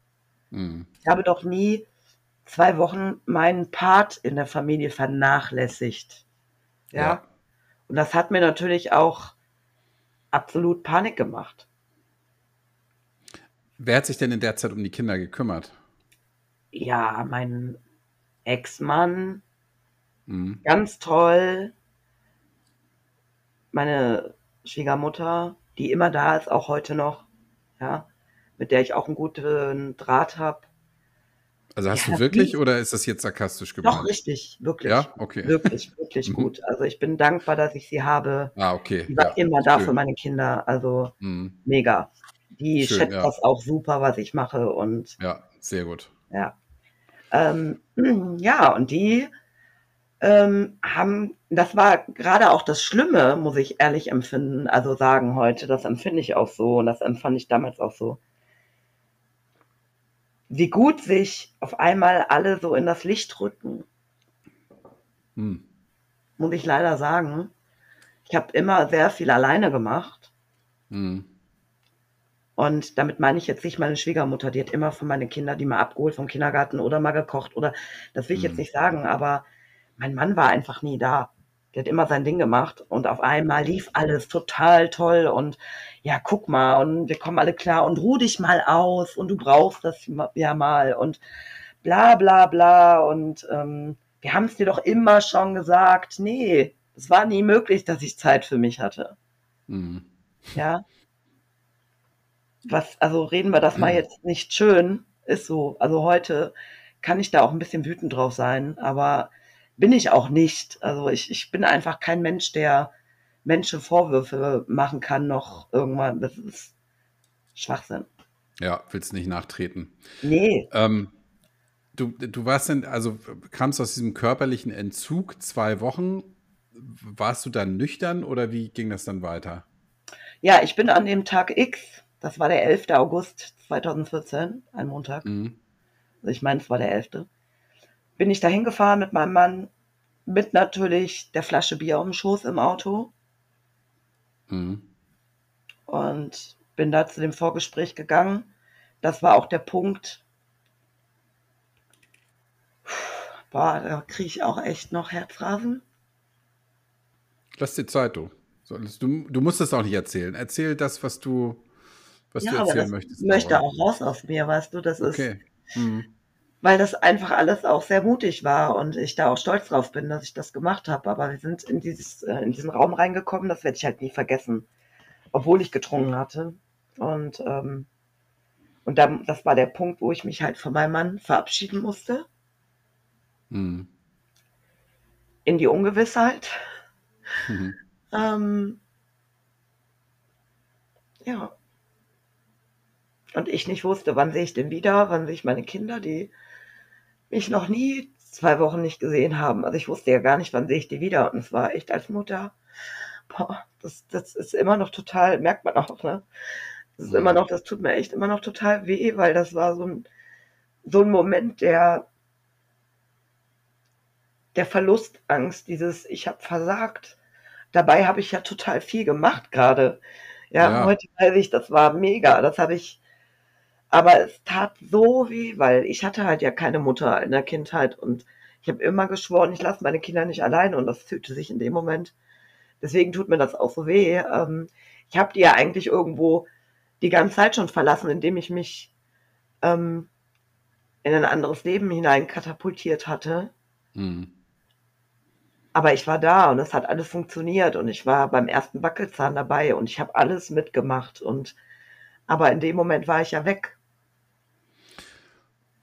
Mhm. Ich habe doch nie zwei Wochen meinen Part in der Familie vernachlässigt. Ja. Ja. Und das hat mir natürlich auch absolut Panik gemacht. Wer hat sich denn in der Zeit um die Kinder gekümmert? Ja, mein Ex-Mann, Mhm. ganz toll. Meine Schwiegermutter, die immer da ist, auch heute noch. Ja, mit der ich auch einen guten Draht habe. Also hast Ja, du wirklich wie- oder ist das jetzt sarkastisch Doch, gemeint? richtig, wirklich. Ja, okay. Wirklich, wirklich Mhm. gut. Also ich bin dankbar, dass ich sie habe. Ah, okay. Die war Ja, immer da schön. für meine Kinder. Also Mhm. mega. Die Schön, schätzt ja. das auch super, was ich mache. Und Ja, sehr gut. ja. Ähm, ja, und die ähm, haben, das war gerade auch das Schlimme, muss ich ehrlich empfinden, also sagen heute, das empfinde ich auch so und das empfand ich damals auch so. Wie gut sich auf einmal alle so in das Licht rücken, Mhm. muss ich leider sagen. Ich habe immer sehr viel alleine gemacht. Mhm. Und damit meine ich jetzt nicht meine Schwiegermutter, die hat immer von meinen Kindern die mal abgeholt vom Kindergarten oder mal gekocht oder das will ich jetzt Mhm. nicht sagen, aber mein Mann war einfach nie da. Der hat immer sein Ding gemacht und auf einmal lief alles total toll und ja, guck mal und wir kommen alle klar und ruh dich mal aus und du brauchst das ja mal und bla bla bla und ähm, wir haben es dir doch immer schon gesagt. Nee, es war nie möglich, dass ich Zeit für mich hatte. Mhm. Ja. Was, also reden wir das mal jetzt nicht schön, ist so. Also heute kann ich da auch ein bisschen wütend drauf sein, aber bin ich auch nicht. Also ich, ich bin einfach kein Mensch, der Menschen Vorwürfe machen kann, noch irgendwann. Das ist Schwachsinn. Ja, willst nicht nachtreten. Nee, Ähm, du, du warst denn, also kamst aus diesem körperlichen Entzug zwei Wochen. Warst du dann nüchtern oder wie ging das dann weiter? ja, ich bin an dem Tag X, das war der 11. August 2014, ein Montag. Mhm. Also ich meine, es war der 11. Bin ich da hingefahren mit meinem Mann, mit natürlich der Flasche Bier auf dem Schoß im Auto Mhm. und bin da zu dem Vorgespräch gegangen. Das war auch der Punkt. Boah, da kriege ich auch echt noch Herzrasen. Lass dir Zeit, du. Du, du musst es auch nicht erzählen. Erzähl das, was du, was du Ja, aber erzählen das möchtest. möchte Laura. auch raus aus mir, weißt du, das ist, Okay. Mhm. Weil das einfach alles auch sehr mutig war und ich da auch stolz drauf bin, dass ich das gemacht habe. Aber wir sind in, dieses, äh, in diesen Raum reingekommen, das werde ich halt nie vergessen, obwohl ich getrunken hatte. Und, ähm, und dann, das war der Punkt, wo ich mich halt von meinem Mann verabschieden musste, Mhm. in die Ungewissheit. Mhm. Ähm, ja. Und ich nicht wusste, wann sehe ich den wieder, wann sehe ich meine Kinder, die mich noch nie zwei Wochen nicht gesehen haben. Also ich wusste ja gar nicht, wann sehe ich die wieder. Und es war echt als Mutter, boah, das, das ist immer noch total, merkt man auch, ne? Das ist Mhm. immer noch, das tut mir echt immer noch total weh, weil das war so ein, so ein Moment der, der Verlustangst, dieses, ich habe versagt. Dabei habe ich ja total viel gemacht gerade. Ja, Ja. heute weiß ich, das war mega. Das habe ich, aber es tat so weh, weil ich hatte halt ja keine Mutter in der Kindheit und ich habe immer geschworen, ich lasse meine Kinder nicht alleine und das fühlte sich in dem Moment. Deswegen tut mir das auch so weh. Ähm, ich habe die ja eigentlich irgendwo die ganze Zeit schon verlassen, indem ich mich ähm, in ein anderes Leben hinein katapultiert hatte. Mhm. Aber ich war da und es hat alles funktioniert und ich war beim ersten Wackelzahn dabei und ich habe alles mitgemacht und aber in dem Moment war ich ja weg.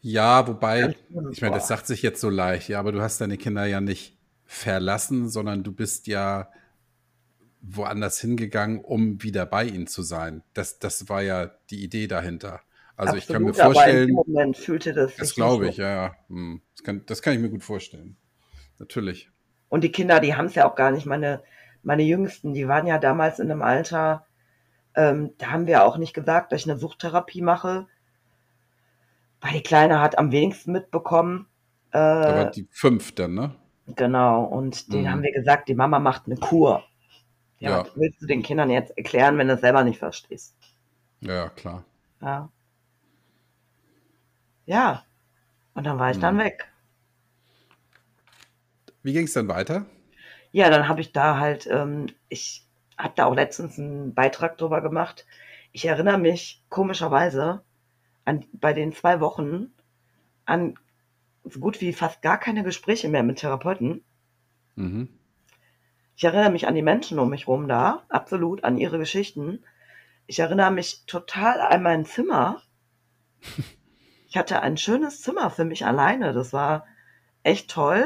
Ja, wobei, ich meine, das sagt sich jetzt so leicht, ja, aber du hast deine Kinder ja nicht verlassen, sondern du bist ja woanders hingegangen, um wieder bei ihnen zu sein. Das, das war ja die Idee dahinter. Also ich kann mir Absolut, aber in dem vorstellen, Moment fühlte das das glaube ich, ja, ja. Hm. Das kann, das kann ich mir gut vorstellen. Natürlich. Und die Kinder, die haben es ja auch gar nicht. Meine meine Jüngsten, die waren ja damals in einem Alter, ähm, da haben wir auch nicht gesagt, dass ich eine Suchttherapie mache, weil die Kleine hat am wenigsten mitbekommen. Äh, da war die fünf dann, ne? Genau, und denen mhm. haben wir gesagt, die Mama macht eine Kur. Ja, ja. Was willst du den Kindern jetzt erklären, wenn du es selber nicht verstehst? Ja, klar. Ja. Ja. Und dann war ich mhm. dann weg. Wie ging es dann weiter? Ja, dann habe ich da halt, ähm, ich habe da auch letztens einen Beitrag drüber gemacht. Ich erinnere mich komischerweise an, bei den zwei Wochen an so gut wie fast gar keine Gespräche mehr mit Therapeuten. Mhm. Ich erinnere mich an die Menschen um mich rum da, absolut, an ihre Geschichten. Ich erinnere mich total an mein Zimmer. Ich hatte ein schönes Zimmer für mich alleine. Das war echt toll.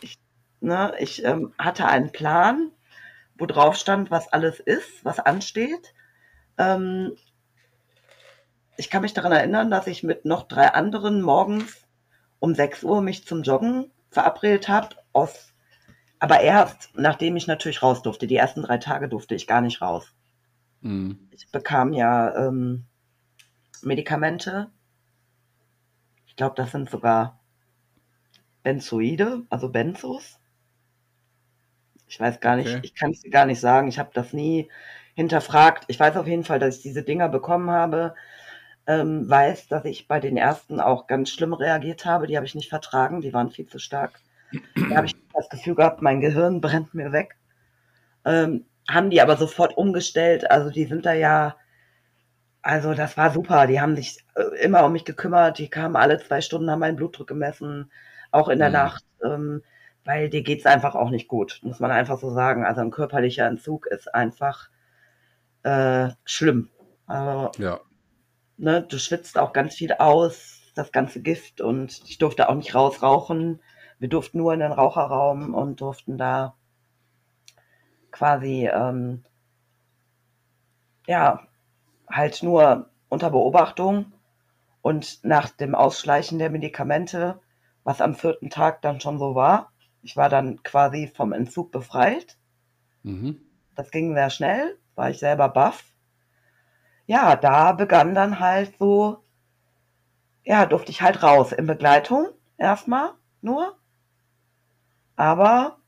Ich, ne, ich ähm, hatte einen Plan, wo drauf stand, was alles ist, was ansteht. Ähm, ich kann mich daran erinnern, dass ich mit noch drei anderen morgens um 6 Uhr mich zum Joggen verabredet habe, aus, aber erst nachdem ich natürlich raus durfte. Die ersten drei Tage durfte ich gar nicht raus. Mhm. Ich bekam ja ähm, Medikamente. Ich glaube, das sind sogar Benzoide, also Benzos. Ich weiß gar nicht, okay. ich kann es dir gar nicht sagen. Ich habe das nie hinterfragt. Ich weiß auf jeden Fall, dass ich diese Dinger bekommen habe ähm, weiß, dass ich bei den ersten auch ganz schlimm reagiert habe. Die habe ich nicht vertragen, die waren viel zu stark. Da habe ich das Gefühl gehabt, mein Gehirn brennt mir weg. Ähm, haben die aber sofort umgestellt. Also die sind da ja, also das war super. Die haben sich äh, immer um mich gekümmert. Die kamen alle zwei Stunden, haben meinen Blutdruck gemessen, auch in der mhm. Nacht. Ähm, weil dir geht's einfach auch nicht gut, muss man einfach so sagen. Also ein körperlicher Entzug ist einfach äh, schlimm. Also, ja ne, du schwitzt auch ganz viel aus, das ganze Gift und ich durfte auch nicht rausrauchen. Wir durften nur in den Raucherraum und durften da quasi, ähm, ja, halt nur unter Beobachtung und nach dem Ausschleichen der Medikamente, was am vierten Tag dann schon so war, ich war dann quasi vom Entzug befreit. Mhm. Das ging sehr schnell, war ich selber baff ja, da begann dann halt so, ja, durfte ich halt raus in Begleitung erstmal nur. Aber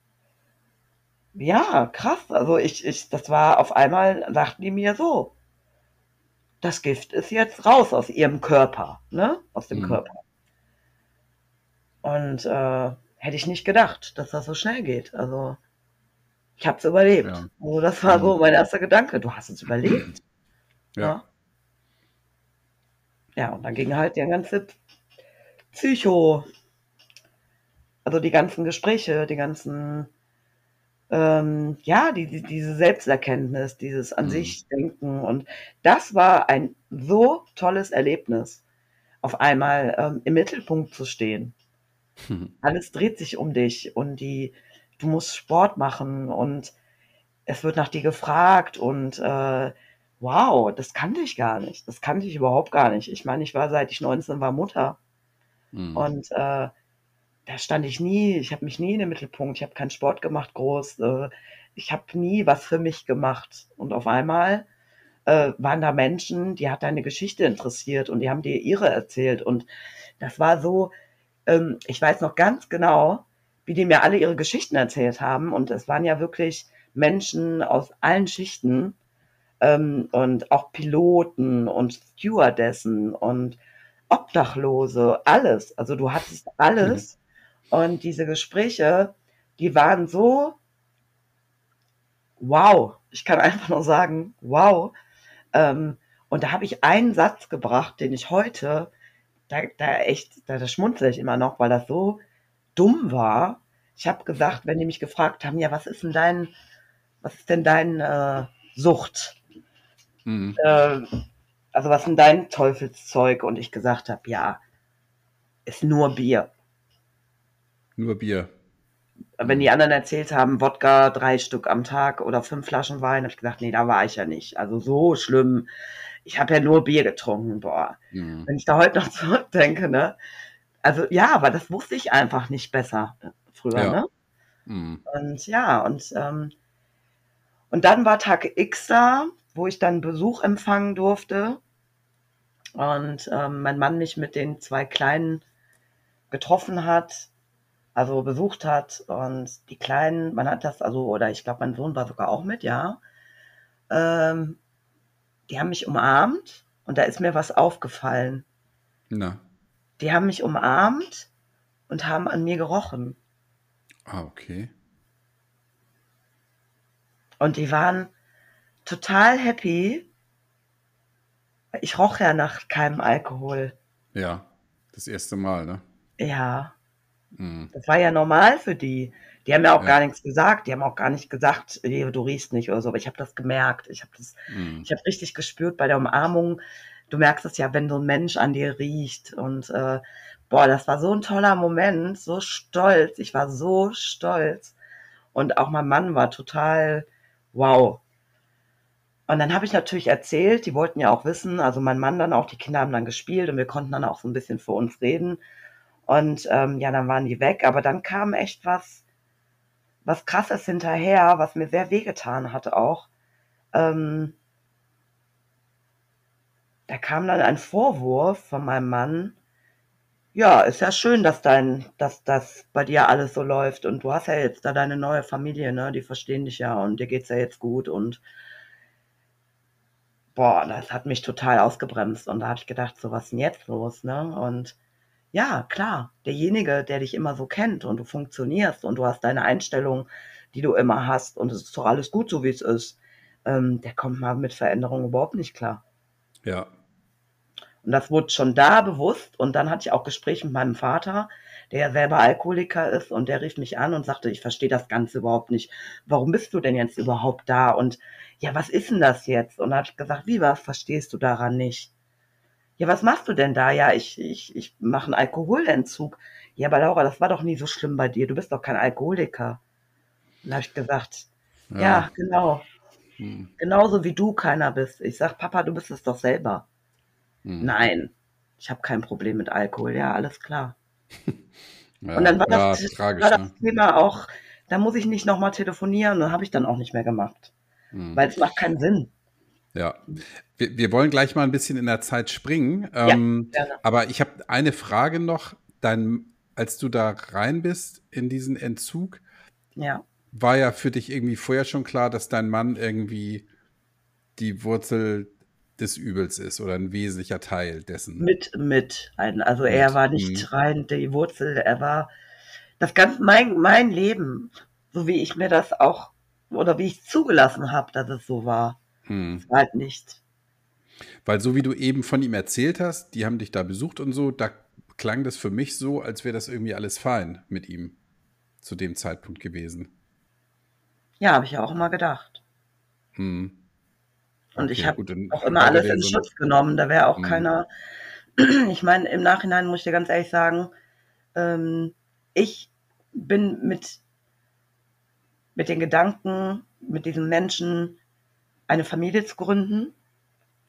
ja, krass. Also ich, ich, das war auf einmal, sagten die mir so, das Gift ist jetzt raus aus ihrem Körper, ne? Aus dem mhm. Körper. Und äh, hätte ich nicht gedacht, dass das so schnell geht. Also ich habe es überlebt. Ja. Also das war so mhm. mein erster Gedanke. Du hast es überlebt. Ja. Ja, und dann ging halt der ganze Psycho, also die ganzen Gespräche, die ganzen, ähm, ja, die, die, diese Selbsterkenntnis, dieses an mhm. sich denken. Und das war ein so tolles Erlebnis, auf einmal ähm, im Mittelpunkt zu stehen. Mhm. Alles dreht sich um dich und die, du musst Sport machen und es wird nach dir gefragt und äh, wow, das kannte ich gar nicht. Das kannte ich überhaupt gar nicht. Ich meine, ich war seit ich 19 war Mutter. Mhm. Und äh, da stand ich nie, ich habe mich nie in den Mittelpunkt, ich habe keinen Sport gemacht groß, äh, ich habe nie was für mich gemacht. Und auf einmal äh, waren da Menschen, die hat deine Geschichte interessiert und die haben dir ihre erzählt. Und das war so, ähm, ich weiß noch ganz genau, wie die mir alle ihre Geschichten erzählt haben. Und es waren ja wirklich Menschen aus allen Schichten ähm, und auch Piloten und Stewardessen und Obdachlose, alles. Also du hattest alles. Mhm. Und diese Gespräche, die waren so wow. Ich kann einfach nur sagen, wow. Ähm, und da habe ich einen Satz gebracht, den ich heute, da, da echt, da, da schmunzle ich immer noch, weil das so dumm war. Ich habe gesagt, wenn die mich gefragt haben, ja, was ist denn dein, was ist denn dein äh, Sucht? Mhm. Äh, also was ist dein Teufelszeug? Und ich gesagt habe, ja, ist nur Bier. Nur Bier. Wenn die anderen erzählt haben, Wodka drei Stück am Tag oder fünf Flaschen Wein, habe ich gesagt, nee, da war ich ja nicht. Also so schlimm. Ich habe ja nur Bier getrunken, boah. Mhm. Wenn ich da heute noch zurückdenke, ne? Also ja, aber das wusste ich einfach nicht besser früher, ja. ne? Mhm. Und ja, und ähm, Und dann war Tag X da, wo ich dann Besuch empfangen durfte. Und ähm, mein Mann mich mit den zwei Kleinen getroffen hat, also besucht hat. Und die Kleinen, man hat das, also, oder ich glaube, mein Sohn war sogar auch mit, ja. Ähm, die haben mich umarmt und da ist mir was aufgefallen. Na. Die haben mich umarmt und haben an mir gerochen. Ah, okay. Und die waren total happy. Ich roch ja nach keinem Alkohol. Ja, das erste Mal, ne? Ja, Mhm. das war ja normal für die. Die haben ja auch Ja. gar nichts gesagt. Die haben auch gar nicht gesagt, "Ey, du riechst nicht oder so. Aber ich habe das gemerkt. Ich habe das, Mhm. ich habe richtig gespürt bei der Umarmung. Du merkst es ja, wenn so ein Mensch an dir riecht. Und äh, boah, das war so ein toller Moment, so stolz. Ich war so stolz. Und auch mein Mann war total wow. Und dann habe ich natürlich erzählt, die wollten ja auch wissen, also mein Mann dann auch, die Kinder haben dann gespielt und wir konnten dann auch so ein bisschen für uns reden. Und ähm, ja, dann waren die weg, aber dann kam echt was, was krasses hinterher, was mir sehr wehgetan hat auch. Ähm, da kam dann ein Vorwurf von meinem Mann. Ja, ist ja schön, dass dein, dass das bei dir alles so läuft und du hast ja jetzt da deine neue Familie, ne? Die verstehen dich ja und dir geht's ja jetzt gut und boah, das hat mich total ausgebremst und da habe ich gedacht, so was ist denn jetzt los, ne? Und ja, klar, derjenige, der dich immer so kennt und du funktionierst und du hast deine Einstellung, die du immer hast und es ist doch alles gut so, wie es ist, ähm, der kommt mal mit Veränderungen überhaupt nicht klar. Ja. Und das wurde schon da bewusst. Und dann hatte ich auch Gespräche mit meinem Vater, der ja selber Alkoholiker ist. Und der rief mich an und sagte, ich verstehe das Ganze überhaupt nicht. Warum bist du denn jetzt überhaupt da? Und ja, was ist denn das jetzt? Und habe ich gesagt, wie was verstehst du daran nicht? Ja, was machst du denn da? Ja, ich, ich, ich mache einen Alkoholentzug. Ja, aber Laura, das war doch nie so schlimm bei dir. Du bist doch kein Alkoholiker. Und habe ich gesagt, ja, Ja. genau. Hm. Genauso wie du keiner bist. Ich sag, Papa, du bist es doch selber. Hm. Nein, ich habe kein Problem mit Alkohol. Ja, alles klar. Ja, Und dann war ja, das, tragisch, war ne? das Thema auch, da muss ich nicht nochmal telefonieren. Und habe ich dann auch nicht mehr gemacht. Hm. Weil es macht keinen Sinn. Ja, wir, wir wollen gleich mal ein bisschen in der Zeit springen. Ja, Ähm, aber ich habe eine Frage noch. Dein, als du da rein bist in diesen Entzug, Ja, war ja für dich irgendwie vorher schon klar, dass dein Mann irgendwie die Wurzel des Übels ist oder ein wesentlicher Teil dessen. mit, mit. Ein, also er Mit, war nicht hm. rein die Wurzel, er war das ganze, mein, mein Leben, so wie ich mir das auch, oder wie ich zugelassen habe, dass es so war. Hm. War halt nicht. Weil so wie du eben von ihm erzählt hast, die haben dich da besucht und so, da klang das für mich so, als wäre das irgendwie alles fein mit ihm zu dem Zeitpunkt gewesen. Ja, habe ich ja auch immer gedacht. Hm. Und ich Okay, habe gut, dann auch immer er alles in so Schutz genommen. Da wäre auch Hm. keiner. Ich meine, im Nachhinein muss ich dir ganz ehrlich sagen, ähm, ich bin mit, mit den Gedanken, mit diesem Menschen eine Familie zu gründen.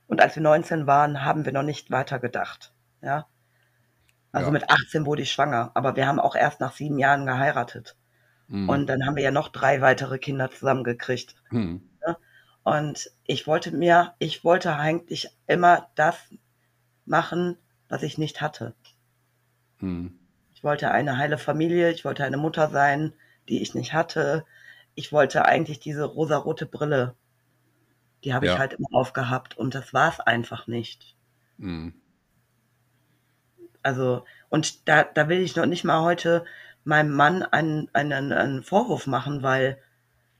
Und als wir 19 waren, haben wir noch nicht weiter gedacht. Ja. Also Ja. mit 18 wurde ich schwanger, aber wir haben auch erst nach sieben Jahren geheiratet. Hm. Und dann haben wir ja noch drei weitere Kinder zusammengekriegt. Hm. Und ich wollte mir, ich wollte eigentlich immer das machen, was ich nicht hatte. Hm. Ich wollte eine heile Familie, ich wollte eine Mutter sein, die ich nicht hatte. Ich wollte eigentlich diese rosarote Brille. Die habe Ja. ich halt immer aufgehabt und das war es einfach nicht. Hm. Also, und da, da will ich noch nicht mal heute meinem Mann einen, einen, einen Vorwurf machen, weil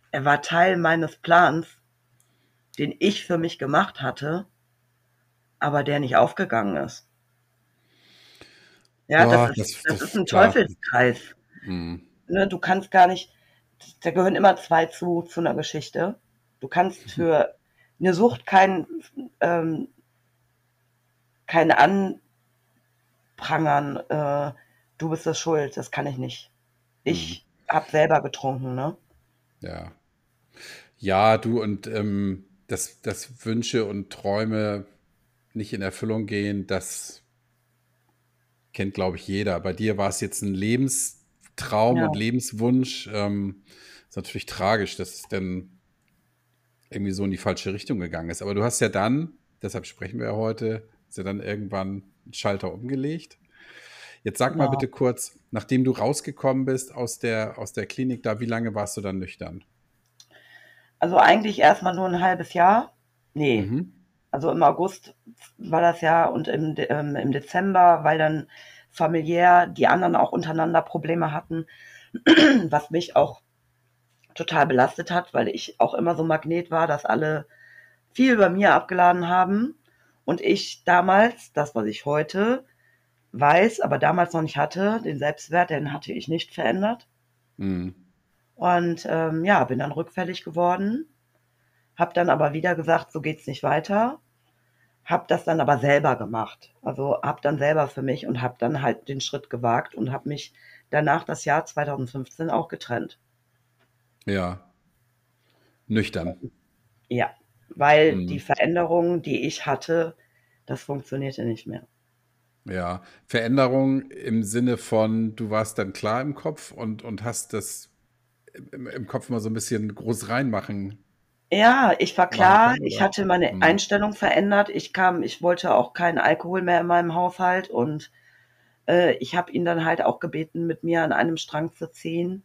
er war Teil meines Plans, den ich für mich gemacht hatte, aber der nicht aufgegangen ist. Ja, Ja, das, ist, das- das, ist ein klar. Teufelskreis. Hm. Ne, du kannst gar nicht, da gehören immer zwei zu, zu einer Geschichte. Du kannst für eine Sucht kein, ähm, kein Anprangern, äh, du bist das schuld, das kann ich nicht. Ich hab selber getrunken, ne? Ja. Ja, du und ähm, dass, dass Wünsche und Träume nicht in Erfüllung gehen, das kennt, glaube ich, jeder. Bei dir war es jetzt ein Lebenstraum Ja. und Lebenswunsch. Ähm, ist natürlich tragisch, dass es dann irgendwie so in die falsche Richtung gegangen ist. Aber du hast ja dann, deshalb sprechen wir ja heute, ist ja dann irgendwann einen Schalter umgelegt. Jetzt sag mal bitte kurz, nachdem du rausgekommen bist aus der, aus der Klinik da, wie lange warst du dann nüchtern? Also eigentlich erstmal nur ein halbes Jahr. Nee, Mhm. also im August war das ja und im, ähm, im Dezember, weil dann familiär die anderen auch untereinander Probleme hatten, was mich auch total belastet hat, weil ich auch immer so ein Magnet war, dass alle viel bei mir abgeladen haben und ich damals, das was ich heute weiß, aber damals noch nicht hatte, den Selbstwert, den hatte ich nicht verändert. Mhm. Und ähm, ja, bin dann rückfällig geworden, habe dann aber wieder gesagt, so geht's nicht weiter, habe das dann aber selber gemacht. Also habe dann selber für mich und habe dann halt den Schritt gewagt und habe mich danach das Jahr 2015 auch getrennt. Ja. Nüchtern. Ja, weil Mhm. die Veränderungen, die ich hatte, das funktionierte nicht mehr. Ja. Veränderung im Sinne von, du warst dann klar im Kopf und, und hast das im, im Kopf mal so ein bisschen groß reinmachen. Ja, ich war klar, können, ich hatte meine Mhm. Einstellung verändert. Ich kam, ich wollte auch keinen Alkohol mehr in meinem Haushalt und äh, ich habe ihn dann halt auch gebeten, mit mir an einem Strang zu ziehen.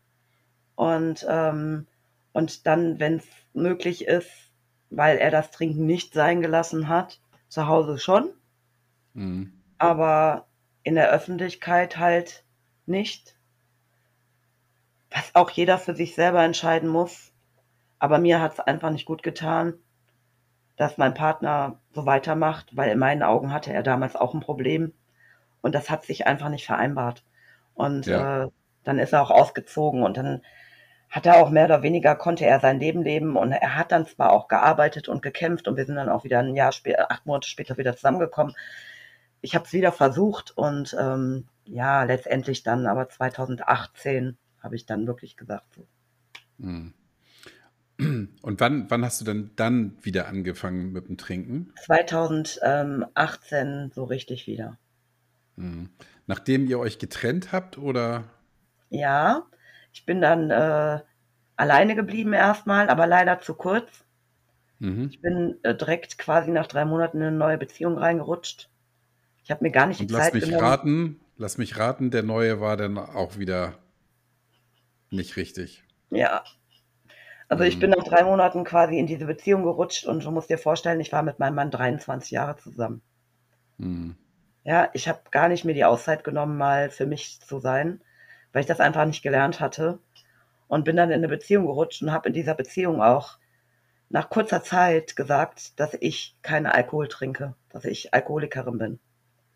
Und, ähm, und dann, wenn es möglich ist, weil er das Trinken nicht sein gelassen hat, zu Hause schon, Mhm. aber in der Öffentlichkeit halt nicht. Was auch jeder für sich selber entscheiden muss. Aber mir hat es einfach nicht gut getan, dass mein Partner so weitermacht, weil in meinen Augen hatte er damals auch ein Problem. Und das hat sich einfach nicht vereinbart. Und Ja. äh, dann ist er auch ausgezogen und dann hat er auch mehr oder weniger, konnte er sein Leben leben und er hat dann zwar auch gearbeitet und gekämpft und wir sind dann auch wieder ein Jahr später, acht Monate später wieder zusammengekommen. Ich habe es wieder versucht und ähm, ja, letztendlich dann aber 2018 habe ich dann wirklich gesagt, so, Mhm. Und wann, wann hast du denn dann wieder angefangen mit dem Trinken? 2018 so richtig wieder. Mhm. Nachdem ihr euch getrennt habt oder? Ja, ich bin dann äh, alleine geblieben erstmal, aber leider zu kurz. Mhm. Ich bin äh, direkt quasi nach drei Monaten in eine neue Beziehung reingerutscht. Ich habe mir gar nicht die Und lass Zeit mich genommen. raten, lass mich raten, der neue war dann auch wieder nicht richtig. Ja. Also ich Mhm. bin nach drei Monaten quasi in diese Beziehung gerutscht und du musst dir vorstellen, ich war mit meinem Mann 23 Jahre zusammen. Mhm. Ja, ich habe gar nicht mir die Auszeit genommen, mal für mich zu sein, weil ich das einfach nicht gelernt hatte. Und bin dann in eine Beziehung gerutscht und habe in dieser Beziehung auch nach kurzer Zeit gesagt, dass ich keinen Alkohol trinke, dass ich Alkoholikerin bin.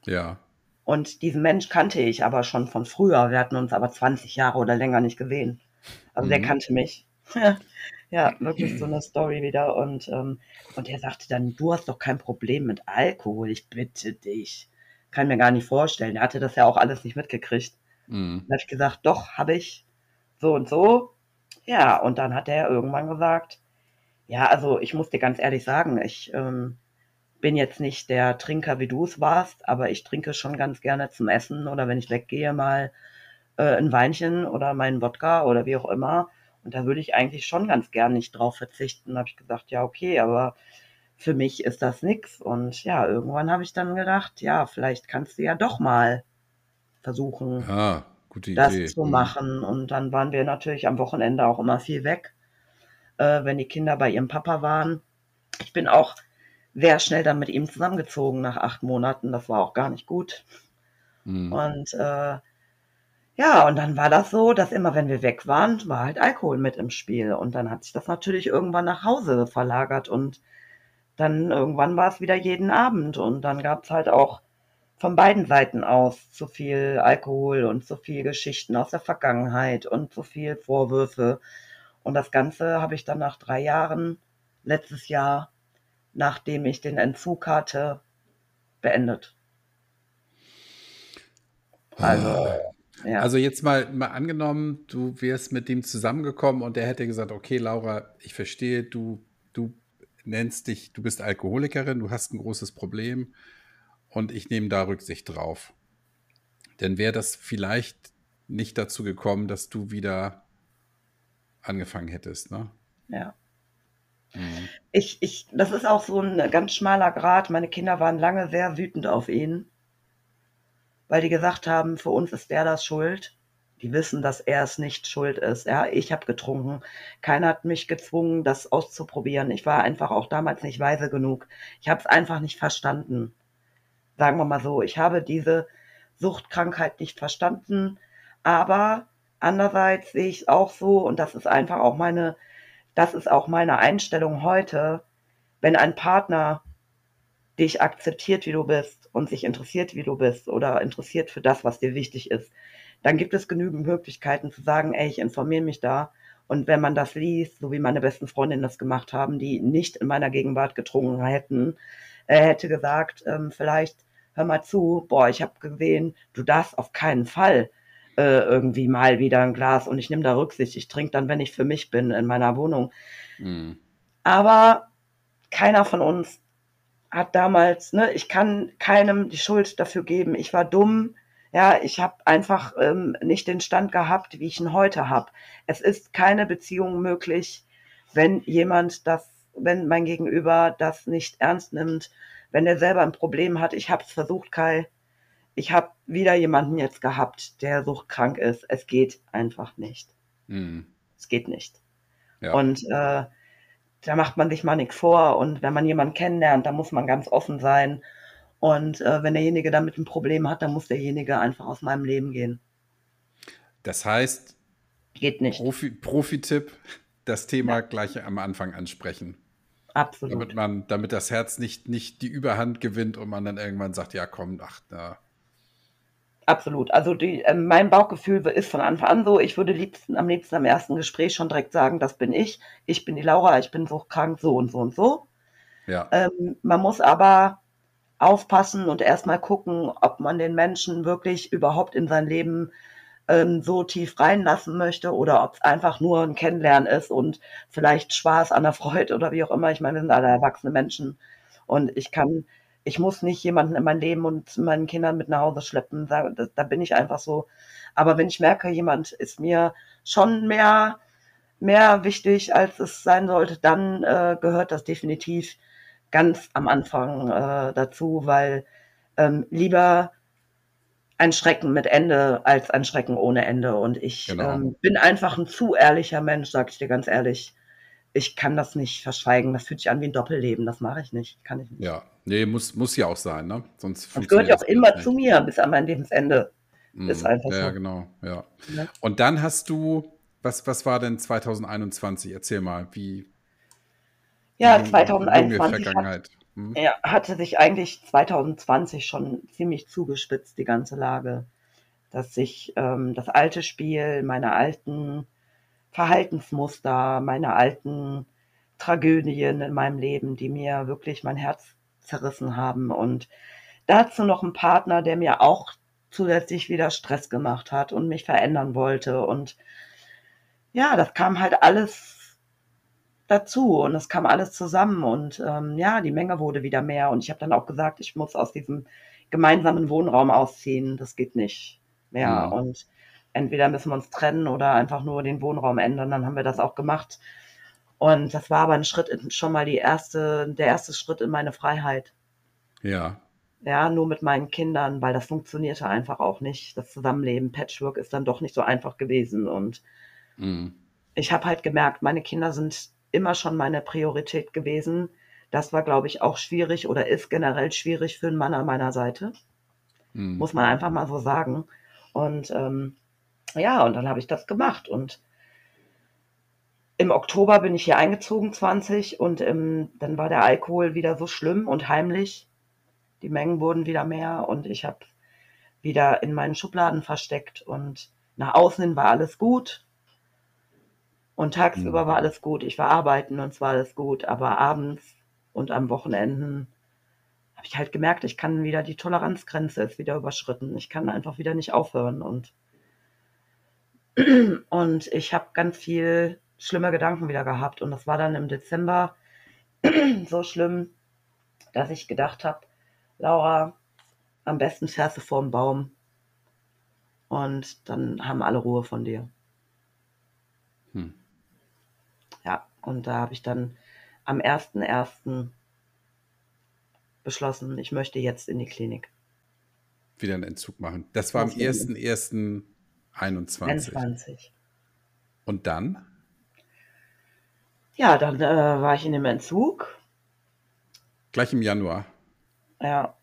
Ja. Und diesen Mensch kannte ich aber schon von früher. Wir hatten uns aber 20 Jahre oder länger nicht gesehen. Also der Mhm. kannte mich. ja, wirklich so eine Story wieder. Und, ähm, und er sagte dann, du hast doch kein Problem mit Alkohol, ich bitte dich. Kann mir gar nicht vorstellen. Er hatte das ja auch alles nicht mitgekriegt. Mhm. Dann habe ich gesagt, doch, habe ich so und so. Ja, und dann hat er irgendwann gesagt, ja, also ich muss dir ganz ehrlich sagen, ich ähm, bin jetzt nicht der Trinker, wie du es warst, aber ich trinke schon ganz gerne zum Essen oder wenn ich weggehe mal äh, ein Weinchen oder meinen Wodka oder wie auch immer. Und da würde ich eigentlich schon ganz gern nicht drauf verzichten. Da habe ich gesagt, ja, okay, aber für mich ist das nix. Und ja, irgendwann habe ich dann gedacht, ja, vielleicht kannst du ja doch mal versuchen, Ah, das zu machen. Und dann waren wir natürlich am Wochenende auch immer viel weg, äh, wenn die Kinder bei ihrem Papa waren. Ich bin auch sehr schnell dann mit ihm zusammengezogen nach acht Monaten. Das war auch gar nicht gut. Mhm. Und äh, ja, und dann war das so, dass immer wenn wir weg waren, war halt Alkohol mit im Spiel. Und dann hat sich das natürlich irgendwann nach Hause verlagert. Und dann irgendwann war es wieder jeden Abend. Und dann gab es halt auch von beiden Seiten aus zu viel Alkohol und zu viel Geschichten aus der Vergangenheit und zu viel Vorwürfe. Und das Ganze habe ich dann nach drei Jahren, letztes Jahr, nachdem ich den Entzug hatte, beendet. Also, ja. Also jetzt mal, mal angenommen, du wärst mit dem zusammengekommen und der hätte gesagt, okay, Laura, ich verstehe, du, du nennst dich, du bist Alkoholikerin, du hast ein großes Problem und ich nehme da Rücksicht drauf. Dann wäre das vielleicht nicht dazu gekommen, dass du wieder angefangen hättest, ne? Ja. Mhm. Ich, ich, das ist auch so ein ganz schmaler Grad. Meine Kinder waren lange sehr wütend auf ihn, weil die gesagt haben, für uns ist der das schuld. Die wissen, dass er es nicht schuld ist. Ja, ich habe getrunken. Keiner hat mich gezwungen, das auszuprobieren. Ich war einfach auch damals nicht weise genug. Ich habe es einfach nicht verstanden. Sagen wir mal so, ich habe diese Suchtkrankheit nicht verstanden, aber andererseits sehe ich es auch so und das ist einfach auch meine, das ist auch meine Einstellung heute, wenn ein Partner dich akzeptiert, wie du bist und sich interessiert, wie du bist oder interessiert für das, was dir wichtig ist, dann gibt es genügend Möglichkeiten zu sagen, ey, ich informiere mich da. Und wenn man das liest, so wie meine besten Freundinnen das gemacht haben, die nicht in meiner Gegenwart getrunken hätten, er hätte gesagt, ähm, vielleicht hör mal zu, boah, ich habe gesehen, du darfst auf keinen Fall äh, irgendwie mal wieder ein Glas und ich nehme da Rücksicht. Ich trinke dann, wenn ich für mich bin in meiner Wohnung. Mhm. Aber keiner von uns hat damals, ne, ich kann keinem die Schuld dafür geben. Ich war dumm, ja, ich habe einfach ähm, nicht den Stand gehabt, wie ich ihn heute habe. Es ist keine Beziehung möglich, wenn jemand das, wenn mein Gegenüber das nicht ernst nimmt, wenn er selber ein Problem hat. Ich habe es versucht, Kai. Ich habe wieder jemanden jetzt gehabt, der suchtkrank ist. Es geht einfach nicht. Mhm. Es geht nicht. Ja. Und äh, da macht man sich mal nichts vor. Und wenn man jemanden kennenlernt, da muss man ganz offen sein und äh, wenn derjenige damit ein Problem hat, dann muss derjenige einfach aus meinem Leben gehen. Das heißt, geht nicht. Profi, Profi-Tipp, das Thema ja. gleich am Anfang ansprechen. Absolut. Damit man, damit das Herz nicht, nicht die Überhand gewinnt und man dann irgendwann sagt, ja komm, ach, na. Absolut. Also die, äh, mein Bauchgefühl ist von Anfang an so, ich würde liebsten, am liebsten am ersten Gespräch schon direkt sagen, das bin ich, ich bin die Laura, ich bin so krank, so und so und so. Ja. Ähm, man muss aber aufpassen und erstmal gucken, ob man den Menschen wirklich überhaupt in sein Leben ähm, so tief reinlassen möchte oder ob es einfach nur ein Kennenlernen ist und vielleicht Spaß an der Freude oder wie auch immer. Ich meine, wir sind alle erwachsene Menschen und ich kann, ich muss nicht jemanden in mein Leben und meinen Kindern mit nach Hause schleppen. Da, da bin ich einfach so. Aber wenn ich merke, jemand ist mir schon mehr mehr wichtig, als es sein sollte, dann äh, gehört das definitiv ganz am Anfang äh, dazu, weil ähm, lieber ein Schrecken mit Ende als ein Schrecken ohne Ende. Und ich genau. ähm, bin einfach ein zu ehrlicher Mensch, sag ich dir ganz ehrlich. Ich kann das nicht verschweigen. Das fühlt sich an wie ein Doppelleben. Das mache ich nicht. Kann ich nicht. Ja, nee, muss, muss ja auch sein, ne? Sonst das gehört ja auch immer nicht. zu mir bis an mein Lebensende. Mm, ist einfach ja, so. genau, ja. ja. Und dann hast du, was, was war denn 2021? Erzähl mal, wie, ja, 2021 hat, hm? ja, hatte sich eigentlich 2020 schon ziemlich zugespitzt, die ganze Lage. Dass sich ähm, das alte Spiel, meine alten Verhaltensmuster, meine alten Tragödien in meinem Leben, die mir wirklich mein Herz zerrissen haben. Und dazu noch ein Partner, der mir auch zusätzlich wieder Stress gemacht hat und mich verändern wollte. Und ja, das kam halt alles dazu und es kam alles zusammen und ähm, ja, die Menge wurde wieder mehr und ich habe dann auch gesagt, ich muss aus diesem gemeinsamen Wohnraum ausziehen, das geht nicht mehr ja. und entweder müssen wir uns trennen oder einfach nur den Wohnraum ändern, dann haben wir das auch gemacht und das war aber ein Schritt, schon mal die erste, der erste Schritt in meine Freiheit. Ja. Ja, nur mit meinen Kindern, weil das funktionierte einfach auch nicht. Das Zusammenleben, Patchwork ist dann doch nicht so einfach gewesen und mhm. ich habe halt gemerkt, meine Kinder sind immer schon meine Priorität gewesen. Das war, glaube ich, auch schwierig oder ist generell schwierig für einen Mann an meiner Seite. Mhm. Muss man einfach mal so sagen. Und ähm, ja, und dann habe ich das gemacht. Und im Oktober bin ich hier eingezogen, 20, und im, dann war der Alkohol wieder so schlimm und heimlich. Die Mengen wurden wieder mehr und ich habe wieder in meinen Schubladen versteckt und nach außen hin war alles gut. Und tagsüber mhm. war alles gut. Ich war arbeiten und es war alles gut. Aber abends und am Wochenenden habe ich halt gemerkt, ich kann wieder, die Toleranzgrenze ist wieder überschritten. Ich kann einfach wieder nicht aufhören. Und, und ich habe ganz viel schlimme Gedanken wieder gehabt. Und das war dann im Dezember so schlimm, dass ich gedacht habe, Laura, am besten fährst du vorm Baum. Und dann haben alle Ruhe von dir. Hm. Ja, und da habe ich dann am 1.1. beschlossen, ich möchte jetzt in die Klinik. Wieder einen Entzug machen. Das war am 1.1.21. 21. Und dann? Ja, dann äh, war ich in dem Entzug. Gleich im Januar. Ja,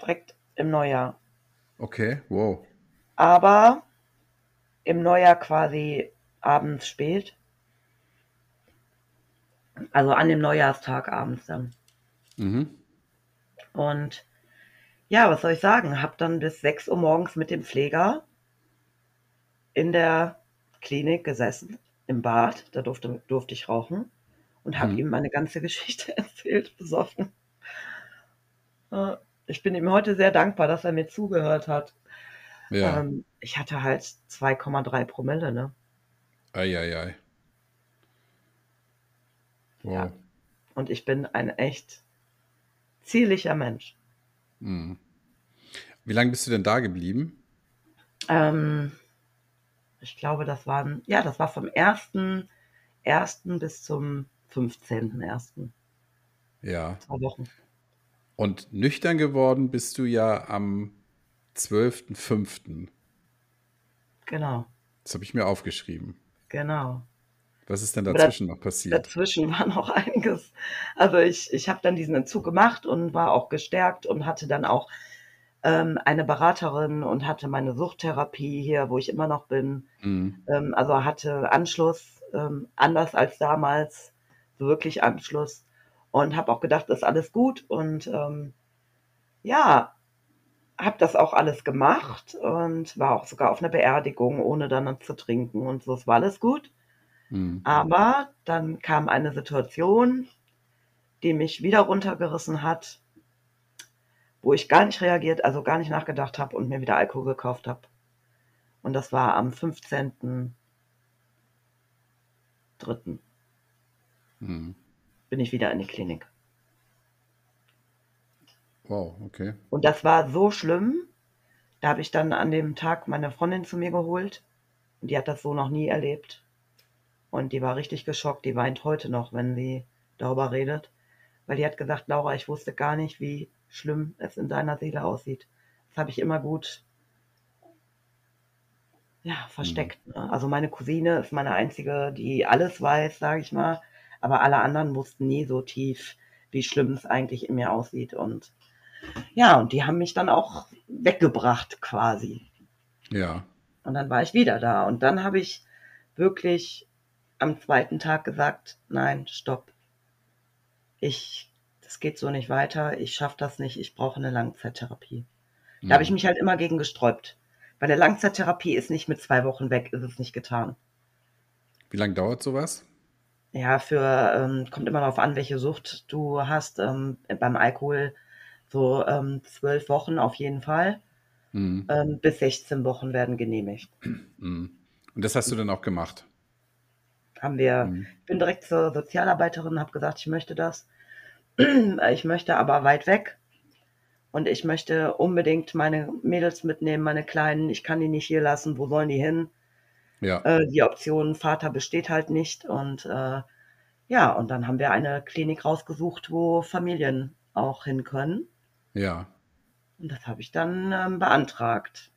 direkt im Neujahr. Okay, wow. Aber im Neujahr quasi abends spät. Also an dem Neujahrstag abends dann. Mhm. Und ja, was soll ich sagen? Hab dann bis 6 Uhr morgens mit dem Pfleger in der Klinik gesessen, im Bad. Da durfte, durfte ich rauchen und habe mhm. ihm meine ganze Geschichte erzählt, besoffen. Ich bin ihm heute sehr dankbar, dass er mir zugehört hat. Ja. Ähm, ich hatte halt 2,3 Promille, ne? Eieiei. Ei, ei. Wow. Ja. Und ich bin ein echt zierlicher Mensch. Mhm. Wie lange bist du denn da geblieben? Ähm, ich glaube, das waren, ja, das war vom 1.1. bis zum 15.1. Ja. Zwei Wochen. Und nüchtern geworden bist du ja am 12.05. Genau. Das habe ich mir aufgeschrieben. Genau. Was ist denn dazwischen noch passiert? Dazwischen war noch einiges. Also ich, ich habe dann diesen Entzug gemacht und war auch gestärkt und hatte dann auch ähm, eine Beraterin und hatte meine Suchttherapie hier, wo ich immer noch bin. Mhm. Ähm, also hatte Anschluss, ähm, anders als damals, so wirklich Anschluss. Und habe auch gedacht, das ist alles gut. Und ähm, ja, habe das auch alles gemacht und war auch sogar auf einer Beerdigung, ohne dann zu trinken und so. Es war alles gut. Mhm. Aber dann kam eine Situation, die mich wieder runtergerissen hat, wo ich gar nicht reagiert, also gar nicht nachgedacht habe und mir wieder Alkohol gekauft habe. Und das war am 15.3. Mhm. Bin ich wieder in die Klinik. Wow, okay. Und das war so schlimm. Da habe ich dann an dem Tag meine Freundin zu mir geholt. Und die hat das so noch nie erlebt. Und die war richtig geschockt. Die weint heute noch, wenn sie darüber redet. Weil die hat gesagt, Laura, ich wusste gar nicht, wie schlimm es in deiner Seele aussieht. Das habe ich immer gut ja, versteckt. Mhm. Ne? Also meine Cousine ist meine einzige, die alles weiß, sage ich mal. Aber alle anderen wussten nie so tief, wie schlimm es eigentlich in mir aussieht. Und ja, und die haben mich dann auch weggebracht quasi. Ja. Und dann war ich wieder da. Und dann habe ich wirklich am zweiten Tag gesagt, nein, stopp. Ich, das geht so nicht weiter. Ich schaffe das nicht. Ich brauche eine Langzeittherapie. Da mhm. habe ich mich halt immer gegen gesträubt. Bei der Langzeittherapie ist nicht mit zwei Wochen weg, ist es nicht getan. Wie lange dauert sowas? Ja, für, ähm, kommt immer darauf an, welche Sucht du hast. Ähm, beim Alkohol so ähm, zwölf Wochen auf jeden Fall. Mhm. Ähm, bis 16 Wochen werden genehmigt. Mhm. Und das hast du dann auch gemacht? Haben wir, mhm. ich bin direkt zur Sozialarbeiterin, habe gesagt, ich möchte das. Ich möchte aber weit weg. Und ich möchte unbedingt meine Mädels mitnehmen, meine Kleinen. Ich kann die nicht hier lassen. Wo sollen die hin? Ja. Äh, die Option Vater besteht halt nicht. Und äh, ja, und dann haben wir eine Klinik rausgesucht, wo Familien auch hin können. Ja. Und das habe ich dann ähm, beantragt.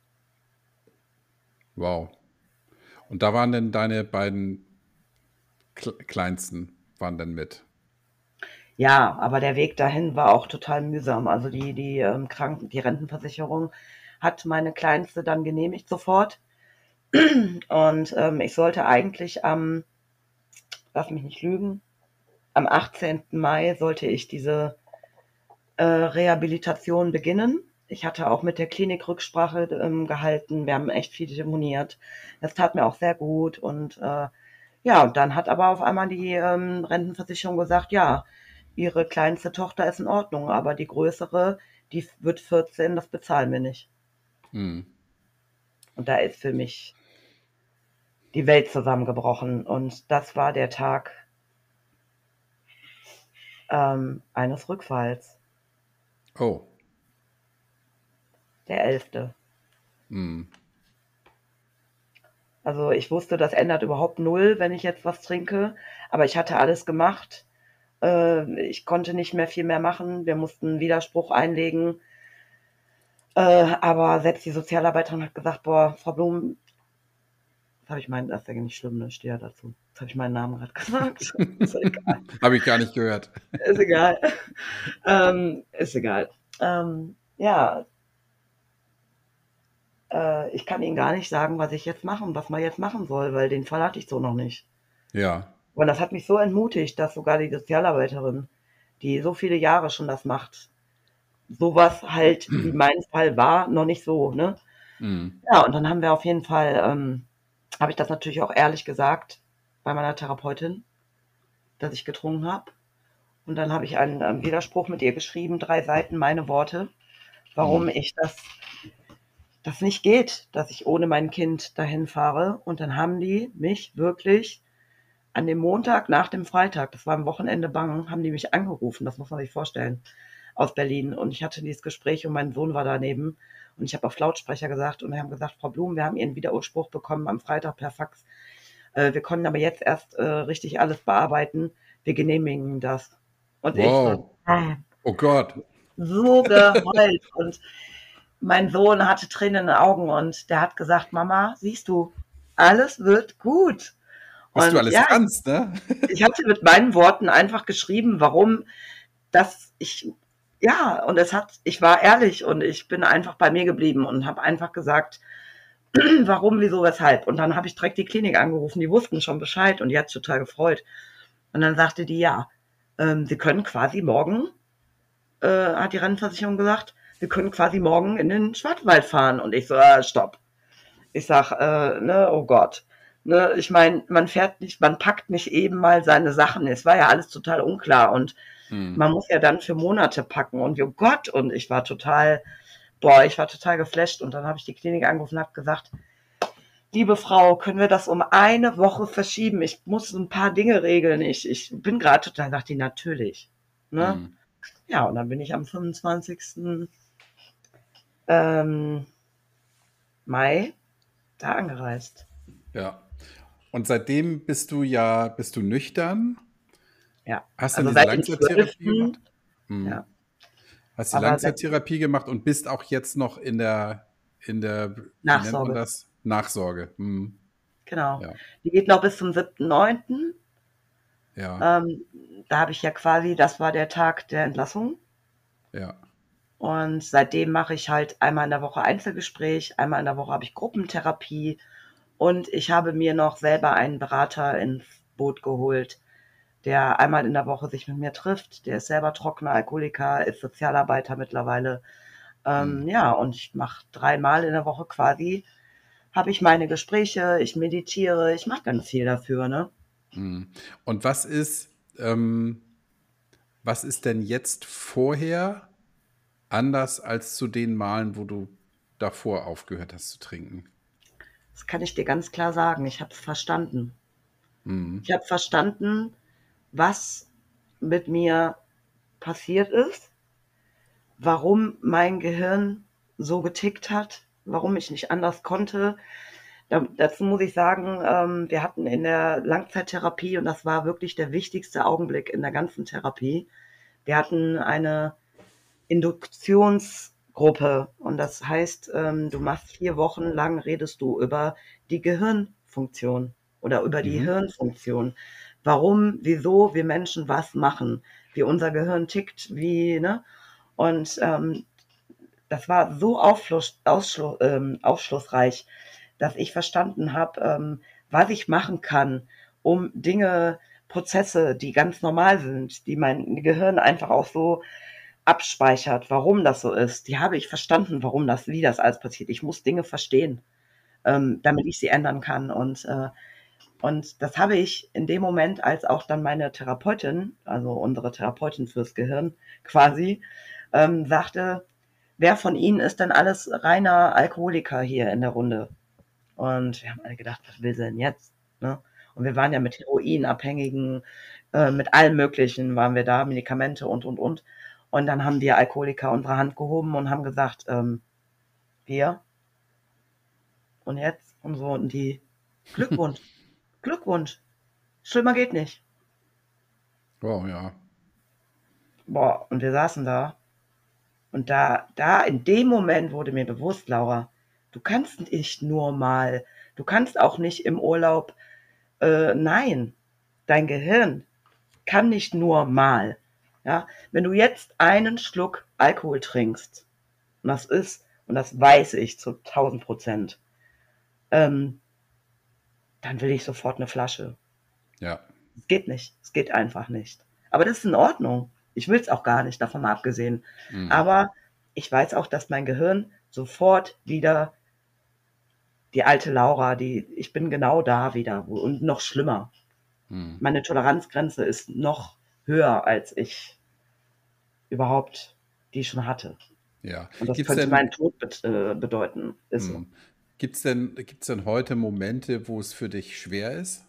Wow. Und da waren denn deine beiden Kle Kleinsten, waren denn mit? Ja, aber der Weg dahin war auch total mühsam. Also die, die ähm, Kranken, die Rentenversicherung hat meine Kleinste dann genehmigt sofort. Und ähm, ich sollte eigentlich am, lass mich nicht lügen, am 18. Mai sollte ich diese äh, Rehabilitation beginnen. Ich hatte auch mit der Klinik Rücksprache ähm, gehalten. Wir haben echt viel demoniert. Das tat mir auch sehr gut. Und äh, ja, und dann hat aber auf einmal die ähm, Rentenversicherung gesagt, ja, ihre kleinste Tochter ist in Ordnung, aber die größere, die wird 14, das bezahlen wir nicht. Hm. Und da ist für mich die Welt zusammengebrochen. Und das war der Tag ähm, eines Rückfalls. Oh. Der elfte. Hm. Also ich wusste, das ändert überhaupt null, wenn ich jetzt was trinke. Aber ich hatte alles gemacht. Äh, ich konnte nicht mehr viel mehr machen. Wir mussten Widerspruch einlegen. Äh, aber selbst die Sozialarbeiterin hat gesagt, boah, Frau Blum, das habe ich meinen, das ist ja nicht schlimm, ne? Stehe ja dazu. Jetzt habe ich meinen Namen gerade gesagt. ist egal. habe ich gar nicht gehört. Ist egal. ähm, ist egal. Ähm, ja, äh, ich kann Ihnen gar nicht sagen, was ich jetzt machen, was man jetzt machen soll, weil den Fall hatte ich so noch nicht. Ja. Und das hat mich so entmutigt, dass sogar die Sozialarbeiterin, die so viele Jahre schon das macht, sowas halt, wie mein Fall war, noch nicht so, ne? Mhm. Ja, und dann haben wir auf jeden Fall, ähm, habe ich das natürlich auch ehrlich gesagt bei meiner Therapeutin, dass ich getrunken habe. Und dann habe ich einen ähm, Widerspruch mit ihr geschrieben, drei Seiten, meine Worte, warum mhm. ich das das nicht geht, dass ich ohne mein Kind dahin fahre. Und dann haben die mich wirklich an dem Montag nach dem Freitag, das war am Wochenende bang, haben die mich angerufen, das muss man sich vorstellen, aus Berlin. Und ich hatte dieses Gespräch und mein Sohn war daneben. Und ich habe auf Lautsprecher gesagt und wir haben gesagt, Frau Blum, wir haben Ihren Widerspruch bekommen am Freitag per Fax. Äh, wir konnten aber jetzt erst äh, richtig alles bearbeiten. Wir genehmigen das. Und wow. ich so, oh Gott. So geheult. und mein Sohn hatte Tränen in den Augen und der hat gesagt, Mama, siehst du, alles wird gut. Was du alles ja, kannst, ne? ich hatte mit meinen Worten einfach geschrieben, warum dass ich ja, und es hat, ich war ehrlich und ich bin einfach bei mir geblieben und habe einfach gesagt, warum, wieso, weshalb. Und dann habe ich direkt die Klinik angerufen, die wussten schon Bescheid und die hat sich total gefreut. Und dann sagte die, ja, ähm, sie können quasi morgen, äh, hat die Rentenversicherung gesagt, wir können quasi morgen in den Schwarzwald fahren. Und ich so, äh, stopp. Ich sag, äh, ne, oh Gott. Ne, ich meine, man fährt nicht, man packt nicht eben mal seine Sachen. Es war ja alles total unklar und hm. man muss ja dann für Monate packen. Und oh Gott, und ich war total, boah, ich war total geflasht. Und dann habe ich die Klinik angerufen und habe gesagt, liebe Frau, können wir das um eine Woche verschieben? Ich muss ein paar Dinge regeln. Ich, ich bin gerade total, dachte die, natürlich. Ne? Hm. Ja, und dann bin ich am 25 ähm, Mai da angereist. Ja. Und seitdem bist du ja, bist du nüchtern? Ja. Hast du also diese Langzeittherapie gemacht? Hm. Ja. Hast du Langzeittherapie gemacht und bist auch jetzt noch in der, in der Nachsorge. Nachsorge. Hm. Genau. Ja. Die geht noch bis zum 7.9. Ja. Ähm, da habe ich ja quasi, das war der Tag der Entlassung. Ja. Und seitdem mache ich halt einmal in der Woche Einzelgespräch, einmal in der Woche habe ich Gruppentherapie und ich habe mir noch selber einen Berater ins Boot geholt, der einmal in der Woche sich mit mir trifft. Der ist selber trockener Alkoholiker, ist Sozialarbeiter mittlerweile. Ähm, mhm. Ja, und ich mache dreimal in der Woche quasi, habe ich meine Gespräche, ich meditiere, ich mache ganz viel dafür. Ne? Mhm. Und was ist, ähm, was ist denn jetzt vorher anders als zu den Malen, wo du davor aufgehört hast zu trinken? Das kann ich dir ganz klar sagen. Ich habe es verstanden. Mhm. Ich habe verstanden, was mit mir passiert ist, warum mein Gehirn so getickt hat, warum ich nicht anders konnte. Da, dazu muss ich sagen, ähm, wir hatten in der Langzeittherapie, und das war wirklich der wichtigste Augenblick in der ganzen Therapie, wir hatten eine Induktionsgruppe. Und das heißt, ähm, du machst vier Wochen lang, redest du über die Gehirnfunktion oder über die mhm. Hirnfunktion. Warum, wieso wir Menschen was machen, wie unser Gehirn tickt, wie, ne? Und ähm, das war so aufschluss, ausschluss, ähm, aufschlussreich, dass ich verstanden habe, ähm, was ich machen kann, um Dinge, Prozesse, die ganz normal sind, die mein Gehirn einfach auch so abspeichert, warum das so ist, die habe ich verstanden, warum das, wie das alles passiert. Ich muss Dinge verstehen, ähm, damit ich sie ändern kann. Und, äh, und das habe ich in dem Moment, als auch dann meine Therapeutin, also unsere Therapeutin fürs Gehirn quasi, ähm, sagte, wer von Ihnen ist denn alles reiner Alkoholiker hier in der Runde? Und wir haben alle gedacht, was will sie denn jetzt? Ne? Und wir waren ja mit Heroinabhängigen, äh, mit allem Möglichen waren wir da, Medikamente und, und, und. Und dann haben wir Alkoholiker unsere Hand gehoben und haben gesagt, ähm, wir und jetzt und so und die Glückwunsch, Glückwunsch, schlimmer geht nicht. Wow, ja. boah, und wir saßen da. Und da, da, in dem Moment wurde mir bewusst, Laura, du kannst nicht nur mal, du kannst auch nicht im Urlaub, äh, nein, dein Gehirn kann nicht nur mal. Ja, wenn du jetzt einen Schluck Alkohol trinkst, und das ist, und das weiß ich zu 1000 Prozent, ähm, dann will ich sofort eine Flasche. Ja. Es geht nicht. Es geht einfach nicht. Aber das ist in Ordnung. Ich will es auch gar nicht, davon mal abgesehen. Mhm. Aber ich weiß auch, dass mein Gehirn sofort wieder die alte Laura, die, ich bin genau da wieder und noch schlimmer. Mhm. Meine Toleranzgrenze ist noch höher, als ich überhaupt die schon hatte. Ja. Und das Gibt's könnte denn, meinen Tod be äh, bedeuten. Ist so. Hm. Gibt es denn, gibt's denn heute Momente, wo es für dich schwer ist?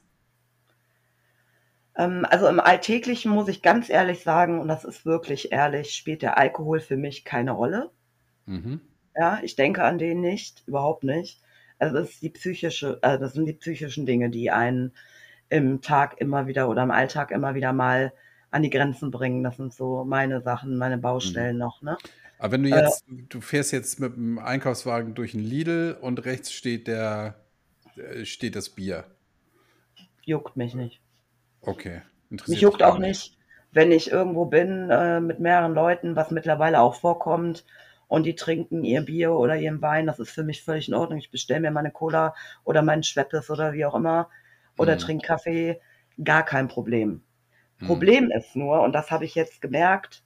Ähm, also im Alltäglichen muss ich ganz ehrlich sagen, und das ist wirklich ehrlich, spielt der Alkohol für mich keine Rolle. Mhm. Ja, ich denke an den nicht, überhaupt nicht. Also das ist die psychische, also das sind die psychischen Dinge, die einen im Tag immer wieder oder im Alltag immer wieder mal an die Grenzen bringen. Das sind so meine Sachen, meine Baustellen mhm. noch, ne? Aber wenn du jetzt, äh, du fährst jetzt mit dem Einkaufswagen durch ein Lidl und rechts steht der, äh, steht das Bier. Juckt mich nicht. Okay. Mich juckt auch nicht, wenn ich irgendwo bin äh, mit mehreren Leuten, was mittlerweile auch vorkommt, und die trinken ihr Bier oder ihren Wein. Das ist für mich völlig in Ordnung. Ich bestelle mir meine Cola oder meinen Schweppes oder wie auch immer oder mhm. trinke Kaffee. Gar kein Problem. Mhm. Problem ist nur, und das habe ich jetzt gemerkt,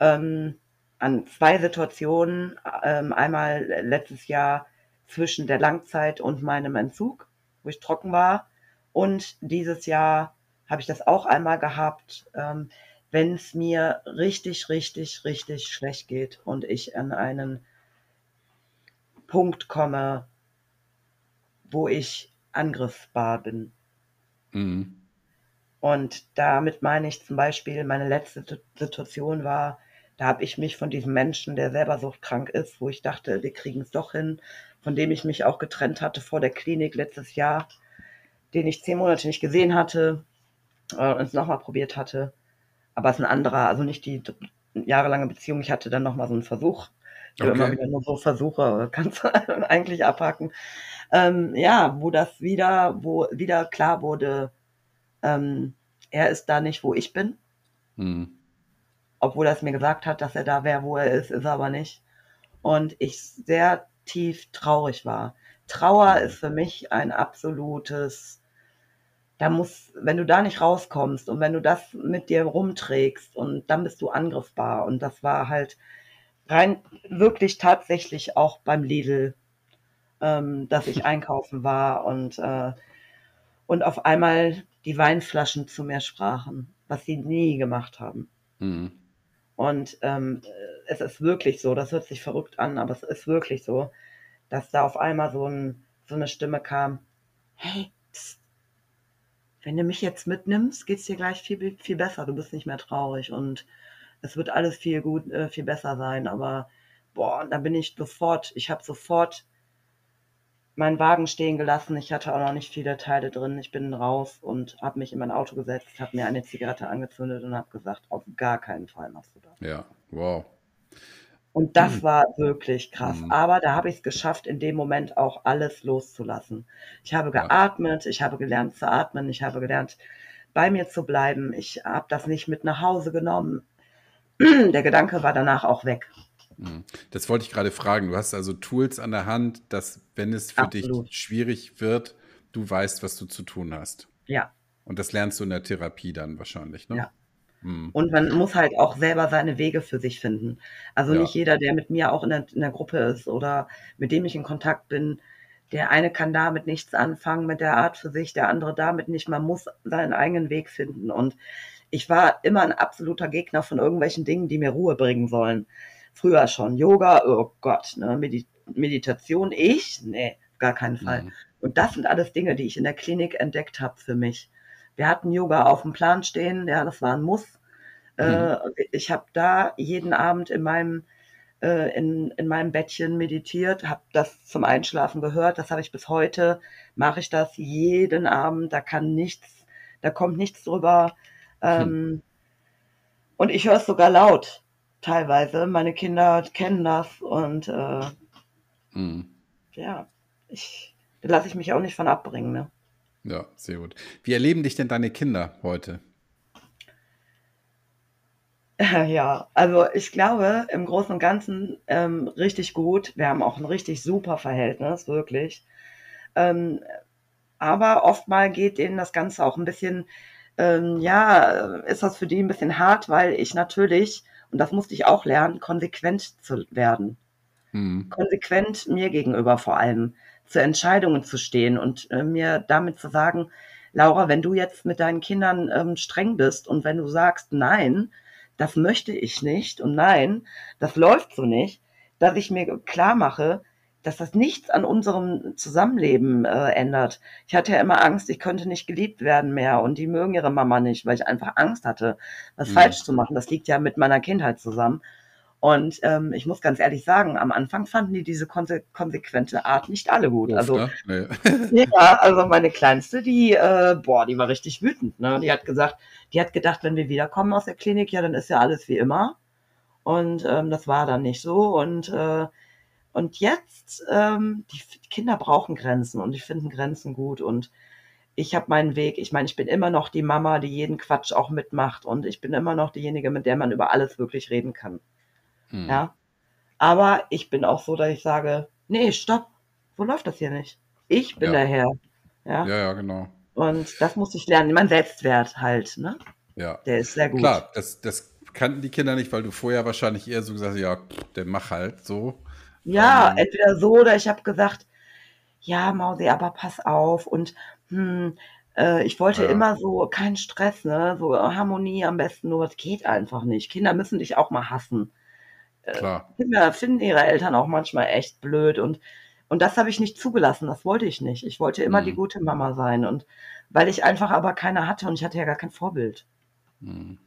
ähm, an zwei Situationen. Ähm, einmal letztes Jahr zwischen der Langzeit und meinem Entzug, wo ich trocken war. Und dieses Jahr habe ich das auch einmal gehabt, ähm, wenn es mir richtig, richtig, richtig schlecht geht und ich an einen Punkt komme, wo ich angriffbar bin. Mhm. Und damit meine ich zum Beispiel, meine letzte Situation war, da habe ich mich von diesem Menschen, der selber suchtkrank ist, wo ich dachte, wir kriegen es doch hin, von dem ich mich auch getrennt hatte vor der Klinik letztes Jahr, den ich zehn Monate nicht gesehen hatte äh, und es nochmal probiert hatte. Aber es ist ein anderer, also nicht die jahrelange Beziehung. Ich hatte dann nochmal so einen Versuch. Ich okay. immer wieder nur so Versuche, kannst du eigentlich abhaken. Ähm, ja, wo das wieder, wo wieder klar wurde, ähm, er ist da nicht, wo ich bin. Hm obwohl er es mir gesagt hat, dass er da wäre, wo er ist, ist er aber nicht. Und ich sehr tief traurig war. Trauer ist für mich ein absolutes, da muss, wenn du da nicht rauskommst und wenn du das mit dir rumträgst und dann bist du angriffbar. Und das war halt rein wirklich tatsächlich auch beim Lidl, ähm, dass ich einkaufen war und, äh, und auf einmal die Weinflaschen zu mir sprachen, was sie nie gemacht haben. Mhm. Und ähm, es ist wirklich so, das hört sich verrückt an, aber es ist wirklich so, dass da auf einmal so, ein, so eine Stimme kam, hey, pst, wenn du mich jetzt mitnimmst, geht's dir gleich viel, viel besser, du bist nicht mehr traurig und es wird alles viel gut, äh, viel besser sein, aber boah, da bin ich sofort, ich habe sofort meinen Wagen stehen gelassen. Ich hatte auch noch nicht viele Teile drin. Ich bin raus und habe mich in mein Auto gesetzt, habe mir eine Zigarette angezündet und habe gesagt, auf gar keinen Fall machst du das. Ja, wow. Und das hm. war wirklich krass. Hm. Aber da habe ich es geschafft, in dem Moment auch alles loszulassen. Ich habe geatmet, ich habe gelernt zu atmen, ich habe gelernt, bei mir zu bleiben. Ich habe das nicht mit nach Hause genommen. Der Gedanke war danach auch weg. Mhm. Das wollte ich gerade fragen. Du hast also Tools an der Hand, dass, wenn es für Absolut. dich schwierig wird, du weißt, was du zu tun hast. Ja. Und das lernst du in der Therapie dann wahrscheinlich, ne? Ja. Mhm. Und man muss halt auch selber seine Wege für sich finden. Also ja. nicht jeder, der mit mir auch in der, in der Gruppe ist oder mit dem ich in Kontakt bin, der eine kann damit nichts anfangen mit der Art für sich, der andere damit nicht. Man muss seinen eigenen Weg finden. Und ich war immer ein absoluter Gegner von irgendwelchen Dingen, die mir Ruhe bringen sollen früher schon Yoga, oh Gott, ne, Medi Meditation, ich? Nee, gar keinen Fall. Mhm. Und das sind alles Dinge, die ich in der Klinik entdeckt habe für mich. Wir hatten Yoga auf dem Plan stehen, ja, das war ein Muss. Mhm. Äh, ich habe da jeden Abend in meinem äh, in, in meinem Bettchen meditiert, habe das zum Einschlafen gehört, das habe ich bis heute, mache ich das jeden Abend, da kann nichts, da kommt nichts drüber. Ähm, Und ich höre es sogar laut, teilweise. Meine Kinder kennen das und äh, Mhm. ja, ich, da lasse ich mich auch nicht von abbringen. Ne? Ja, sehr gut. Wie erleben dich denn deine Kinder heute? Ja, also ich glaube im Großen und Ganzen ähm, richtig gut. Wir haben auch ein richtig super Verhältnis, wirklich. Ähm, aber oftmal geht denen das Ganze auch ein bisschen, ähm, ja, ist das für die ein bisschen hart, weil ich natürlich, und das musste ich auch lernen, konsequent zu werden. Mhm. Konsequent mir gegenüber vor allem zu Entscheidungen zu stehen und äh, mir damit zu sagen, Laura, wenn du jetzt mit deinen Kindern ähm, streng bist und wenn du sagst, nein, das möchte ich nicht und nein, das läuft so nicht, dass ich mir klar mache, dass das nichts an unserem Zusammenleben äh, ändert. Ich hatte ja immer Angst, ich könnte nicht geliebt werden mehr und die mögen ihre Mama nicht, weil ich einfach Angst hatte, was Mhm. falsch zu machen. Das liegt ja mit meiner Kindheit zusammen. Und ähm, ich muss ganz ehrlich sagen, am Anfang fanden die diese konse konsequente Art nicht alle gut. Also ne? Nee. ja, also meine Kleinste, die, äh, boah, die war richtig wütend. Ne? Die hat gesagt, die hat gedacht, wenn wir wiederkommen aus der Klinik, ja, dann ist ja alles wie immer. Und ähm, das war dann nicht so. Und, äh, und jetzt, ähm, die Kinder brauchen Grenzen und die finden Grenzen gut. Und ich habe meinen Weg. Ich meine, ich bin immer noch die Mama, die jeden Quatsch auch mitmacht. Und ich bin immer noch diejenige, mit der man über alles wirklich reden kann. Mhm. Ja. Aber ich bin auch so, dass ich sage, nee, stopp, so läuft das hier nicht. Ich bin Ja. der Herr. Ja. Ja, ja, genau. Und das muss ich lernen. Mein Selbstwert halt, ne? Ja. Der ist sehr gut. Klar, das, das kannten die Kinder nicht, weil du vorher wahrscheinlich eher so gesagt hast, ja, der mach halt so. Ja, Ähm. entweder so oder ich habe gesagt, ja, Mausi, aber pass auf. Und hm, äh, ich wollte Ja. immer so, kein Stress, ne? So Harmonie am besten, nur das geht einfach nicht. Kinder müssen dich auch mal hassen. Klar. Kinder finden ihre Eltern auch manchmal echt blöd und und das habe ich nicht zugelassen, das wollte ich nicht. Ich wollte immer Mhm. die gute Mama sein und weil ich einfach aber keine hatte und ich hatte ja gar kein Vorbild. Mhm.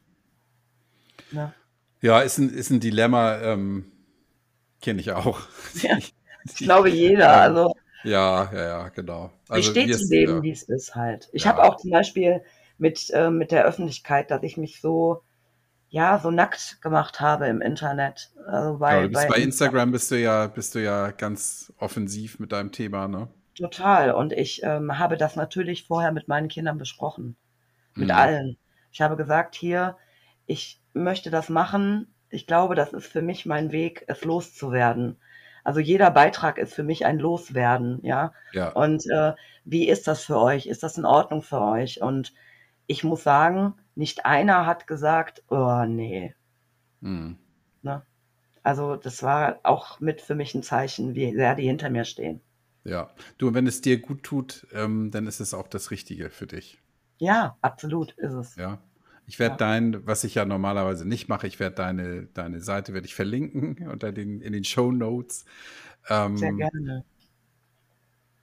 Ne? Ja, ist ein, ist ein Dilemma, ähm, kenne ich auch. Ja, Ich glaube jeder, Ja. also Ja, ja, ja, genau. ich Also stehe wir zu dem, ja. wie es ist halt. Ich Ja. habe auch zum Beispiel mit, äh, mit der Öffentlichkeit, dass ich mich so, ja, so nackt gemacht habe im Internet. Also Ja, bei, bist bei bei Instagram bist du ja, bist du ja ganz offensiv mit deinem Thema, ne? Total. Und ich ähm, habe das natürlich vorher mit meinen Kindern besprochen. Mit Mhm. allen. Ich habe gesagt, hier, ich möchte das machen. Ich glaube, das ist für mich mein Weg, es loszuwerden. Also jeder Beitrag ist für mich ein Loswerden, ja. Ja, Und äh, wie ist das für euch? Ist das in Ordnung für euch? Und ich muss sagen, nicht einer hat gesagt, oh nee. mhm. Ne? Also das war auch mit für mich ein Zeichen, wie sehr die hinter mir stehen. ja. Du, wenn es dir gut tut, ähm, dann ist es auch das Richtige für dich. Ja, absolut ist es. Ja. Ich werde Ja. dein, was ich ja normalerweise nicht mache, ich werde deine, deine Seite werde ich verlinken unter den, in den Show Notes. Ähm, Sehr gerne.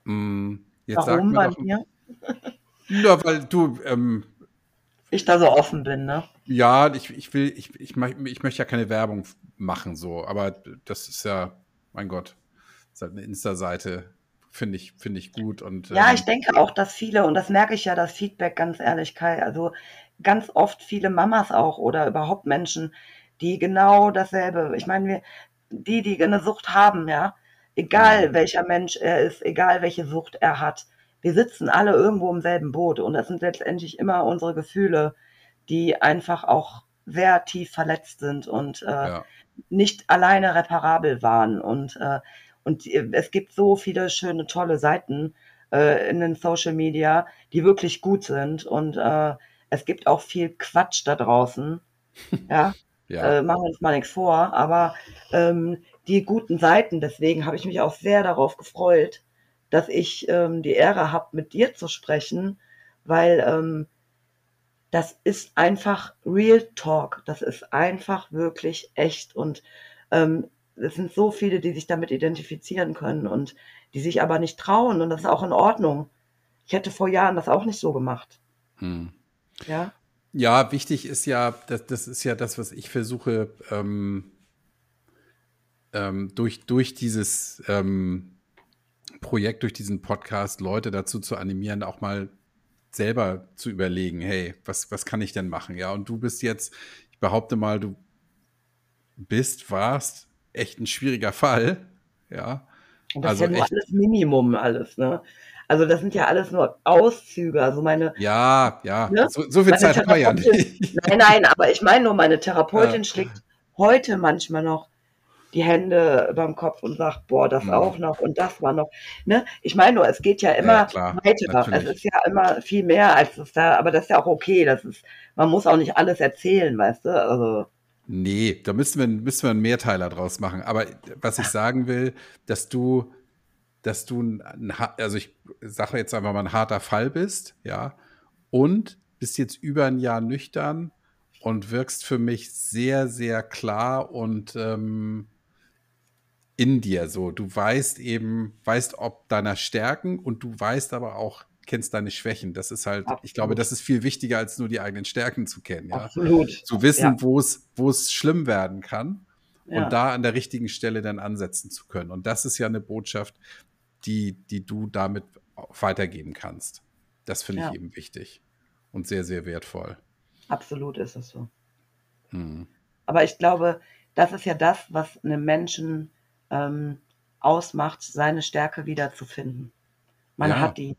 mh, jetzt sag Warum mir bei mir? ja, weil du, ähm, Ich da so offen bin, ne? ja, ich, ich will, ich, ich, ich möchte ja keine Werbung machen, so, aber das ist ja, mein Gott, ist halt eine Insta-Seite, finde ich, finde ich gut und Ja, ähm, ich denke auch, dass viele, und das merke ich ja, das Feedback, ganz ehrlich, Kai, also ganz oft viele Mamas auch oder überhaupt Menschen, die genau dasselbe, ich meine, wir, die, die eine Sucht haben, ja, egal Mhm. welcher Mensch er ist, egal welche Sucht er hat, wir sitzen alle irgendwo im selben Boot und das sind letztendlich immer unsere Gefühle, die einfach auch sehr tief verletzt sind und äh, ja, nicht alleine reparabel waren. Und, äh, und es gibt so viele schöne, tolle Seiten äh, in den Social Media, die wirklich gut sind. Und äh, es gibt auch viel Quatsch da draußen. Ja, ja, äh, machen wir uns mal nichts vor. Aber ähm, die guten Seiten, deswegen habe ich mich auch sehr darauf gefreut, dass ich ähm, die Ehre habe, mit dir zu sprechen, weil ähm, das ist einfach Real Talk. Das ist einfach wirklich echt. Und ähm, es sind so viele, die sich damit identifizieren können und die sich aber nicht trauen. Und das ist auch in Ordnung. Ich hätte vor Jahren das auch nicht so gemacht. hm. Ja, Ja, wichtig ist ja, das, das ist ja das, was ich versuche, ähm, ähm, durch, durch dieses ähm, Projekt, durch diesen Podcast Leute dazu zu animieren, auch mal selber zu überlegen, hey, was, was kann ich denn machen? Ja, und du bist jetzt, ich behaupte mal, du bist, warst echt ein schwieriger Fall. Ja. Und das also ist ja nur echt, alles Minimum, alles, ne? Also das sind ja alles nur Auszüge. Also meine. Ja, ja. Ne? So, so, viel Zeit haben wir ja nicht. Nein, nein, aber ich meine nur, meine Therapeutin ja. schlägt heute manchmal noch die Hände beim Kopf und sagt, boah, das ja. auch noch und das war noch. Ne? Ich meine nur, es geht ja immer ja, weiter. Es ist ja immer viel mehr als es da, aber das ist ja auch okay. Das ist, man muss auch nicht alles erzählen, weißt du? Also. Nee, da müssen wir, müssen wir einen Mehrteiler draus machen. Aber was ich sagen will, dass du, dass du ein, also ich sage jetzt einfach mal ein harter Fall bist, ja, und bist jetzt über ein Jahr nüchtern und wirkst für mich sehr, sehr klar und ähm, in dir so. Du weißt eben, weißt ob deiner Stärken und du weißt aber auch, kennst deine Schwächen. Das ist halt, Absolut. ich glaube, das ist viel wichtiger, als nur die eigenen Stärken zu kennen. Ja? Absolut. Zu wissen, ja. wo es, wo es schlimm werden kann ja. und da an der richtigen Stelle dann ansetzen zu können. Und das ist ja eine Botschaft, die, die du damit weitergeben kannst. Das finde ja. ich eben wichtig und sehr, sehr wertvoll. Absolut ist es so. Hm. Aber ich glaube, das ist ja das, was einem Menschen ähm, ausmacht, seine Stärke wiederzufinden. Man ja, hat die.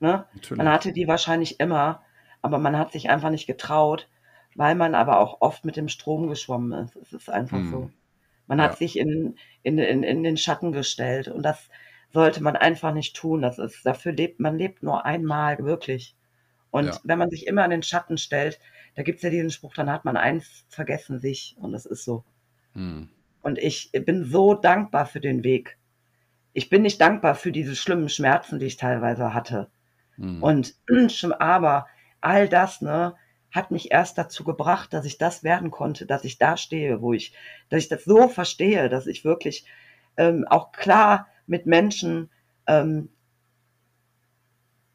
Ne? Man hatte die wahrscheinlich immer, aber man hat sich einfach nicht getraut, weil man aber auch oft mit dem Strom geschwommen ist. Es ist einfach hm. so. Man hat sich in, in, in, in den Schatten gestellt und das sollte man einfach nicht tun. Das ist, dafür lebt, man lebt nur einmal, wirklich. Und ja. wenn man sich immer in den Schatten stellt, da gibt es ja diesen Spruch, dann hat man eins vergessen, sich. Und das ist so. Hm. Und ich bin so dankbar für den Weg. Ich bin nicht dankbar für diese schlimmen Schmerzen, die ich teilweise hatte. Mhm. Und aber all das, ne, hat mich erst dazu gebracht, dass ich das werden konnte, dass ich da stehe, wo ich, dass ich das so verstehe, dass ich wirklich ähm, auch klar mit Menschen ähm,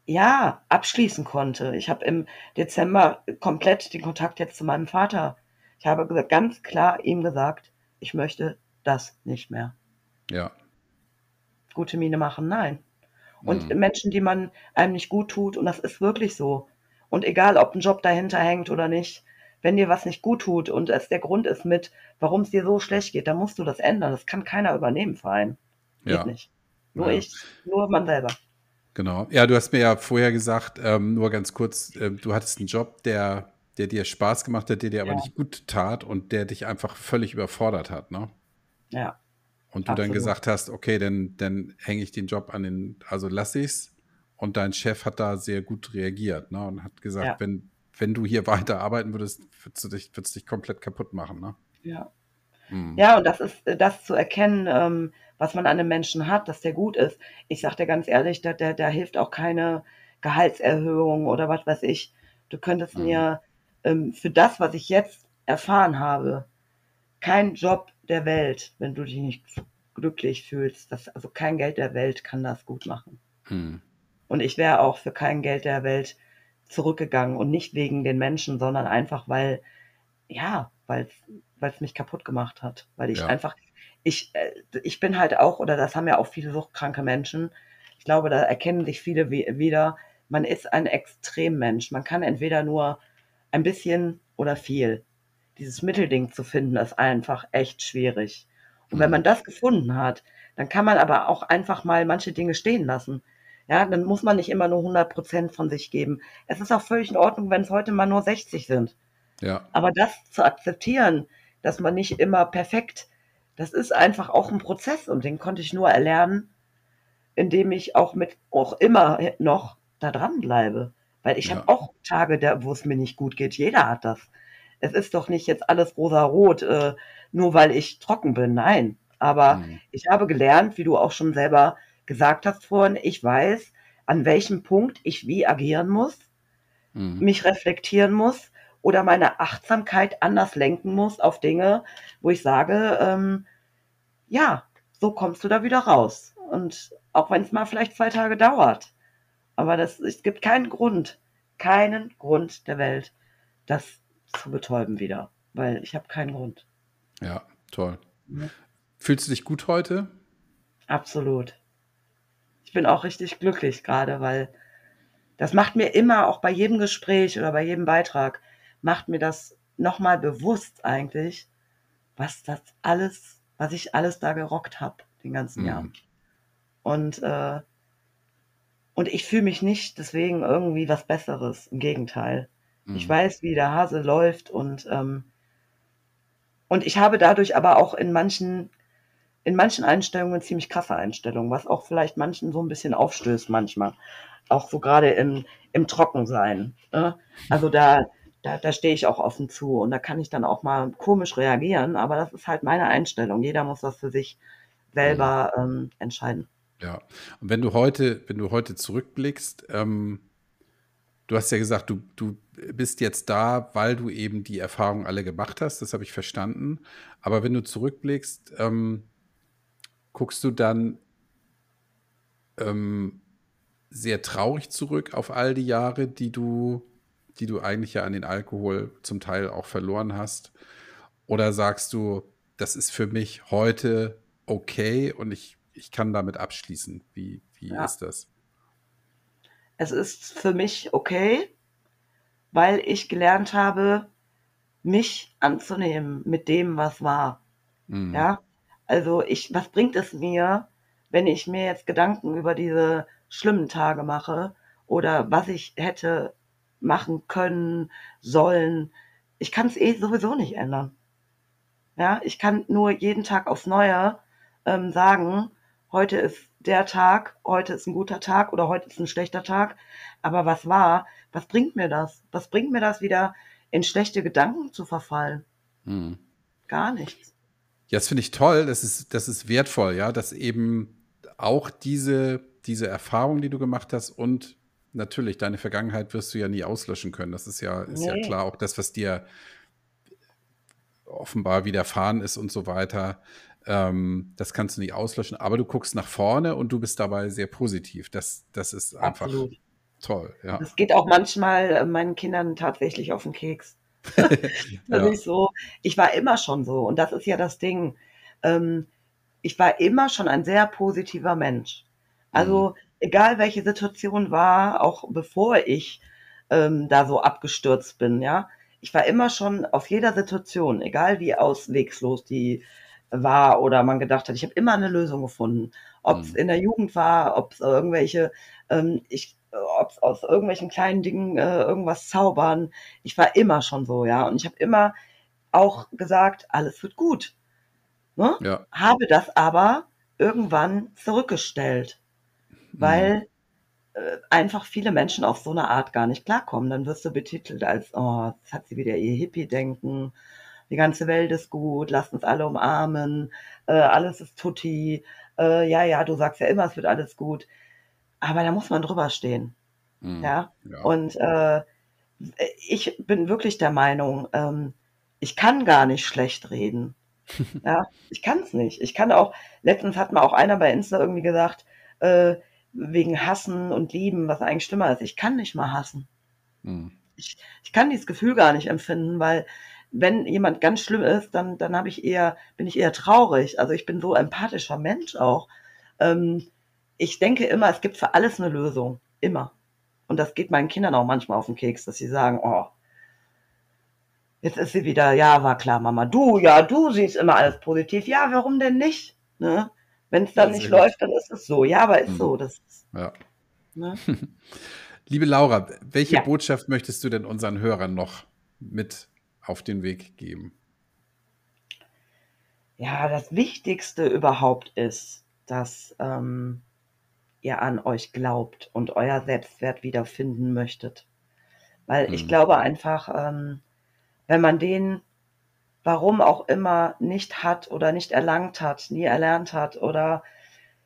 ja abschließen konnte. Ich habe im Dezember komplett den Kontakt jetzt zu meinem Vater. Ich habe ganz klar ihm gesagt, ich möchte das nicht mehr. Ja. Gute Miene machen, nein. Und mhm. Menschen, die man einem nicht gut tut, und das ist wirklich so. Und egal, ob ein Job dahinter hängt oder nicht, wenn dir was nicht gut tut und es der Grund ist mit, warum es dir so schlecht geht, dann musst du das ändern. Das kann keiner übernehmen, Verein. Geht ja. nicht. Nur ja. ich, nur man selber. Genau. Ja, du hast mir ja vorher gesagt, ähm, nur ganz kurz, äh, du hattest einen Job, der der dir Spaß gemacht hat, der dir aber ja. nicht gut tat und der dich einfach völlig überfordert hat, ne? Ja. Und du Absolut. dann gesagt hast, okay, dann, dann hänge ich den Job an den, also lass ich's. Und dein Chef hat da sehr gut reagiert, ne? Und hat gesagt, ja. wenn, wenn du hier weiter arbeiten würdest, würdest du dich, würdest dich komplett kaputt machen, ne? Ja. Hm. Ja, und das ist das zu erkennen, ähm, was man an einem Menschen hat, dass der gut ist. Ich sag dir ganz ehrlich, da, da, da hilft auch keine Gehaltserhöhung oder was weiß ich. Du könntest hm. mir ähm, für das, was ich jetzt erfahren habe, kein Job der Welt, wenn du dich nicht glücklich fühlst. Das, also kein Geld der Welt kann das gut machen. Hm. Und ich wäre auch für kein Geld der Welt zurückgegangen und nicht wegen den Menschen, sondern einfach, weil, ja, weil es mich kaputt gemacht hat. Weil ich ja. einfach, ich, äh, ich bin halt auch, oder das haben ja auch viele suchtkranke Menschen, ich glaube, da erkennen sich viele wieder, man ist ein Extremmensch. Man kann entweder nur ein bisschen oder viel. Dieses Mittelding zu finden, ist einfach echt schwierig. Und wenn mhm. man das gefunden hat, dann kann man aber auch einfach mal manche Dinge stehen lassen. Ja, dann muss man nicht immer nur 100 Prozent von sich geben. Es ist auch völlig in Ordnung, wenn es heute mal nur 60 sind. Ja. Aber das zu akzeptieren, dass man nicht immer perfekt, das ist einfach auch ein Prozess und den konnte ich nur erlernen, indem ich auch mit auch immer noch da dran bleibe. Weil ich ja. habe auch Tage, wo es mir nicht gut geht. Jeder hat das. Es ist doch nicht jetzt alles rosa-rot, äh, nur weil ich trocken bin. Nein. Aber mhm. ich habe gelernt, wie du auch schon selber gesagt hast vorhin, ich weiß, an welchem Punkt ich wie agieren muss, mhm. mich reflektieren muss oder meine Achtsamkeit anders lenken muss auf Dinge, wo ich sage, ähm, ja, so kommst du da wieder raus. Und auch wenn es mal vielleicht zwei Tage dauert. Aber das, es gibt keinen Grund, keinen Grund der Welt, das zu betäuben wieder, weil ich habe keinen Grund. Ja, toll. Ja. Fühlst du dich gut heute? Absolut. Ich bin auch richtig glücklich gerade, weil das macht mir immer, auch bei jedem Gespräch oder bei jedem Beitrag, macht mir das nochmal bewusst eigentlich, was das alles, was ich alles da gerockt habe, den ganzen Mhm. Jahr. Und, äh, und ich fühle mich nicht deswegen irgendwie was Besseres. Im Gegenteil. Ich Mhm. weiß, wie der Hase läuft und, ähm, und ich habe dadurch aber auch in manchen, in manchen Einstellungen ziemlich krasse Einstellungen, was auch vielleicht manchen so ein bisschen aufstößt manchmal. Auch so gerade im, im Trockensein. Ne? Also da, da, da stehe ich auch offen zu und da kann ich dann auch mal komisch reagieren, aber das ist halt meine Einstellung. Jeder muss das für sich selber ähm, entscheiden. Ja. Und wenn du heute, wenn du heute zurückblickst, ähm, du hast ja gesagt, du, du bist jetzt da, weil du eben die Erfahrungen alle gemacht hast, das habe ich verstanden. Aber wenn du zurückblickst, ähm, guckst du dann ähm, sehr traurig zurück auf all die Jahre, die du, die du eigentlich ja an den Alkohol zum Teil auch verloren hast? Oder sagst du, das ist für mich heute okay und ich, ich kann damit abschließen? Wie, wie Ja. ist das? Es ist für mich okay, weil ich gelernt habe, mich anzunehmen mit dem, was war. Mhm. Ja, also ich, was bringt es mir, wenn ich mir jetzt Gedanken über diese schlimmen Tage mache oder was ich hätte machen können, sollen? Ich kann es eh sowieso nicht ändern. Ja, ich kann nur jeden Tag aufs Neue ähm, sagen, heute ist der Tag, heute ist ein guter Tag oder heute ist ein schlechter Tag. Aber was war? Was bringt mir das? Was bringt mir das wieder, in schlechte Gedanken zu verfallen? Mhm. Gar nichts. Ja, das finde ich toll, das ist, das ist wertvoll, ja, dass eben auch diese, diese Erfahrung, die du gemacht hast und natürlich deine Vergangenheit wirst du ja nie auslöschen können. Das ist ja, ist ja Nee. klar, auch das, was dir offenbar widerfahren ist und so weiter, ähm, das kannst du nicht auslöschen, aber du guckst nach vorne und du bist dabei sehr positiv. Das, das ist einfach Absolut. toll, ja. Das geht auch manchmal äh, meinen Kindern tatsächlich auf den Keks. Ja. ist so, ich war immer schon so und das ist ja das Ding. Ähm, ich war immer schon ein sehr positiver Mensch. Also egal welche Situation war, auch bevor ich ähm, da so abgestürzt bin, ja, ich war immer schon auf jeder Situation, egal wie auswegslos die war oder man gedacht hat, ich habe immer eine Lösung gefunden. Ob es Mhm. in der Jugend war, ob es irgendwelche, ähm, ich, ob es aus irgendwelchen kleinen Dingen äh, irgendwas zaubern. Ich war immer schon so, ja. Und ich habe immer auch gesagt, alles wird gut. Ne? Ja. Habe das aber irgendwann zurückgestellt, weil äh, einfach viele Menschen auf so eine Art gar nicht klarkommen. Dann wirst du betitelt als, oh, jetzt hat sie wieder ihr Hippie-Denken, die ganze Welt ist gut, lasst uns alle umarmen, äh, alles ist tutti, äh, ja, ja, du sagst ja immer, es wird alles gut. Aber da muss man drüber stehen, Mhm. ja. Ja. Und äh, ich bin wirklich der Meinung, ähm, ich kann gar nicht schlecht reden. Ja, ich kann es nicht. Ich kann auch, letztens hat mal auch einer bei Insta irgendwie gesagt, äh, wegen Hassen und Lieben, was eigentlich schlimmer ist. Ich kann nicht mal hassen. Mhm. Ich, ich kann dieses Gefühl gar nicht empfinden, weil wenn jemand ganz schlimm ist, dann, dann habe ich eher, bin ich eher traurig. Also ich bin so empathischer Mensch auch. Ähm, ich denke immer, es gibt für alles eine Lösung. Immer. Und das geht meinen Kindern auch manchmal auf den Keks, dass sie sagen, oh, jetzt ist sie wieder, ja, war klar, Mama, du, ja, du siehst immer alles positiv. Ja, warum denn nicht? Ne? Wenn es dann Ja, nicht läuft, dann ist es so. Ja, aber ist Mhm. so. Das ist, Ja. ne? Liebe Laura, welche Ja. Botschaft möchtest du denn unseren Hörern noch mit auf den Weg geben? Ja, das Wichtigste überhaupt ist, dass ähm, ihr an euch glaubt und euer Selbstwert wiederfinden möchtet. Weil ich Mhm. glaube einfach, ähm, wenn man den, warum auch immer, nicht hat oder nicht erlangt hat, nie erlernt hat oder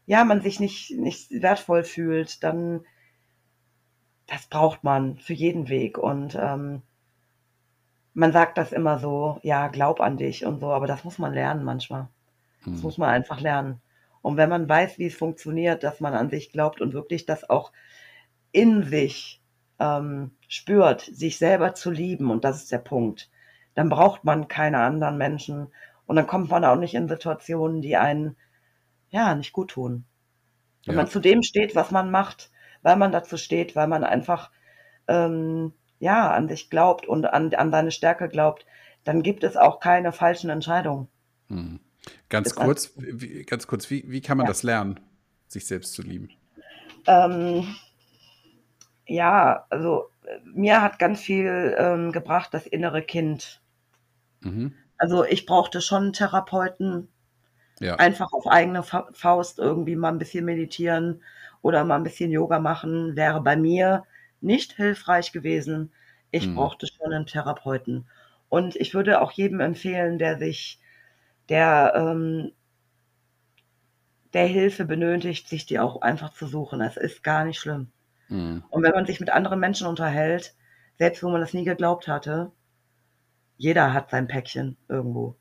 ja, man sich nicht, nicht wertvoll fühlt, dann das braucht man für jeden Weg. Und ähm, man sagt das immer so, ja, glaub an dich und so, aber das muss man lernen manchmal. Das Mhm. muss man einfach lernen. Und wenn man weiß, wie es funktioniert, dass man an sich glaubt und wirklich das auch in sich ähm, spürt, sich selber zu lieben, und das ist der Punkt, dann braucht man keine anderen Menschen und dann kommt man auch nicht in Situationen, die einen ja nicht gut tun. Wenn Ja. man zu dem steht, was man macht, weil man dazu steht, weil man einfach ähm, ja, an sich glaubt und an, an seine Stärke glaubt, dann gibt es auch keine falschen Entscheidungen. Hm. Ganz kurz, wie, ganz kurz, wie, wie kann man ja. das lernen, sich selbst zu lieben? Ähm, ja, also mir hat ganz viel ähm, gebracht das innere Kind. Mhm. Also ich brauchte schon einen Therapeuten. Ja. Einfach auf eigene Faust irgendwie mal ein bisschen meditieren oder mal ein bisschen Yoga machen, wäre bei mir nicht hilfreich gewesen. Ich mhm. brauchte schon einen Therapeuten. Und ich würde auch jedem empfehlen, der sich, der, ähm, der Hilfe benötigt, sich die auch einfach zu suchen. Es ist gar nicht schlimm. Mhm. Und wenn man sich mit anderen Menschen unterhält, selbst wo man das nie geglaubt hatte, jeder hat sein Päckchen irgendwo.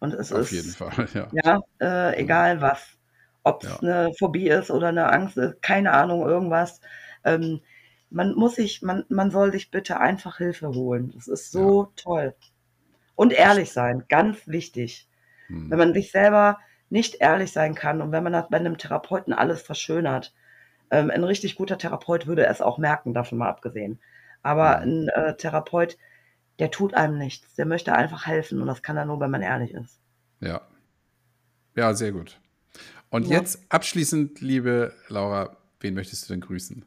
Und es Auf ist, jeden Fall, ja. Ja, äh, mhm. egal was. Ob es ja. eine Phobie ist oder eine Angst ist, keine Ahnung, irgendwas. Ähm, man muss sich, man, man soll sich bitte einfach Hilfe holen. Das ist so ja. toll. Und ehrlich sein, ganz wichtig. Hm. Wenn man sich selber nicht ehrlich sein kann und wenn man das bei einem Therapeuten alles verschönert, ähm, ein richtig guter Therapeut würde es auch merken, davon mal abgesehen. Aber hm. ein äh, Therapeut, der tut einem nichts. Der möchte einfach helfen und das kann er nur, wenn man ehrlich ist. Ja. Ja, sehr gut. Und ja. jetzt abschließend, liebe Laura, wen möchtest du denn grüßen?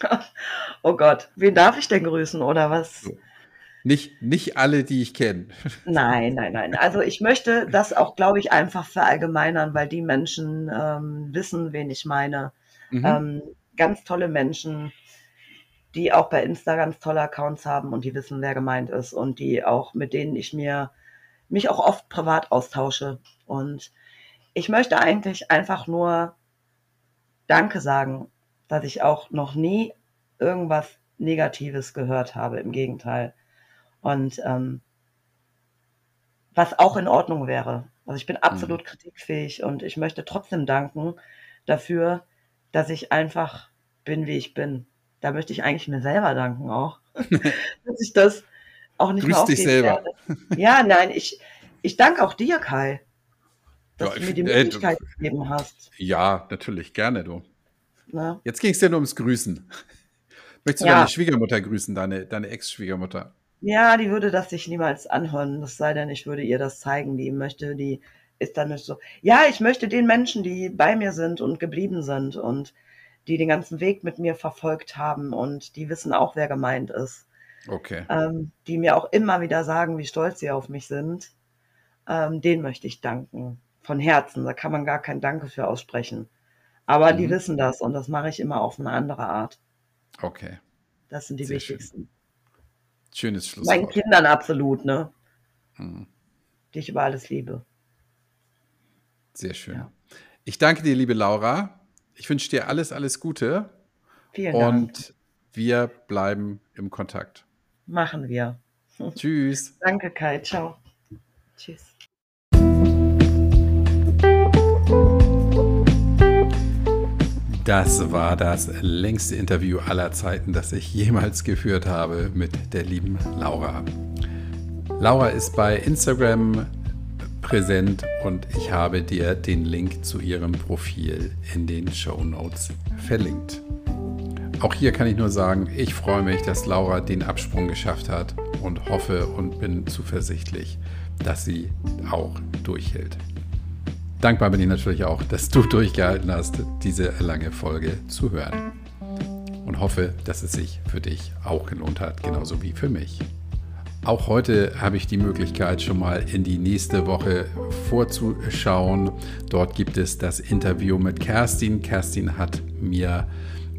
oh Gott, wen darf ich denn grüßen oder was? So. Nicht, nicht alle, die ich kenne. Nein, nein, nein. Also ich möchte das auch, glaube ich, einfach verallgemeinern, weil die Menschen ähm, wissen, wen ich meine. Mhm. Ähm, ganz tolle Menschen, die auch bei Insta ganz tolle Accounts haben und die wissen, wer gemeint ist und die auch, mit denen ich mir mich auch oft privat austausche. Und ich möchte eigentlich einfach nur Danke sagen dass ich auch noch nie irgendwas Negatives gehört habe. Im Gegenteil. Und ähm, was auch in Ordnung wäre. Also ich bin absolut mhm. kritikfähig und ich möchte trotzdem danken dafür, dass ich einfach bin, wie ich bin. Da möchte ich eigentlich mir selber danken auch, dass ich das auch nicht Grüß mehr dich selber. Werde. Ja, nein, ich, ich danke auch dir, Kai, dass ja, du mir die äh, Möglichkeit äh, gegeben hast. Ja, natürlich, gerne, du. Ne? Jetzt ging es ja nur ums Grüßen. Möchtest du ja. deine Schwiegermutter grüßen, deine, deine Ex-Schwiegermutter? Ja, die würde das sich niemals anhören. Das sei denn, ich würde ihr das zeigen. Die möchte, die ist dann nicht so. Ja, ich möchte den Menschen, die bei mir sind und geblieben sind und die den ganzen Weg mit mir verfolgt haben und die wissen auch, wer gemeint ist. Okay. Ähm, die mir auch immer wieder sagen, wie stolz sie auf mich sind. Ähm, denen möchte ich danken. Von Herzen. Da kann man gar kein Danke für aussprechen. Aber mhm. die wissen das und das mache ich immer auf eine andere Art. Okay. Das sind die Sehr wichtigsten. Schön. Schönes Schlusswort. Meinen Kindern absolut, ne? Mhm. Die ich über alles liebe. Sehr schön. Ja. Ich danke dir, liebe Laura. Ich wünsche dir alles, alles Gute. Vielen Dank. Und wir bleiben im Kontakt. Machen wir. Tschüss. Danke, Kai. Ciao. Tschüss. Das war das längste Interview aller Zeiten, das ich jemals geführt habe mit der lieben Laura. Laura ist bei Instagram präsent und ich habe dir den Link zu ihrem Profil in den Show Notes verlinkt. Auch hier kann ich nur sagen, ich freue mich, dass Laura den Absprung geschafft hat und hoffe und bin zuversichtlich, dass sie auch durchhält. Dankbar bin ich natürlich auch, dass du durchgehalten hast, diese lange Folge zu hören. Und hoffe, dass es sich für dich auch gelohnt hat, genauso wie für mich. Auch heute habe ich die Möglichkeit, schon mal in die nächste Woche vorzuschauen. Dort gibt es das Interview mit Kerstin. Kerstin hat mir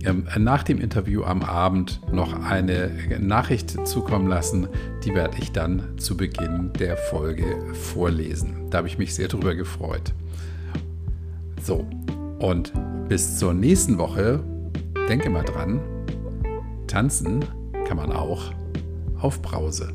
ähm, nach dem Interview am Abend noch eine Nachricht zukommen lassen. Die werde ich dann zu Beginn der Folge vorlesen. Da habe ich mich sehr darüber gefreut. So, und bis zur nächsten Woche, denke mal dran, tanzen kann man auch auf Brause.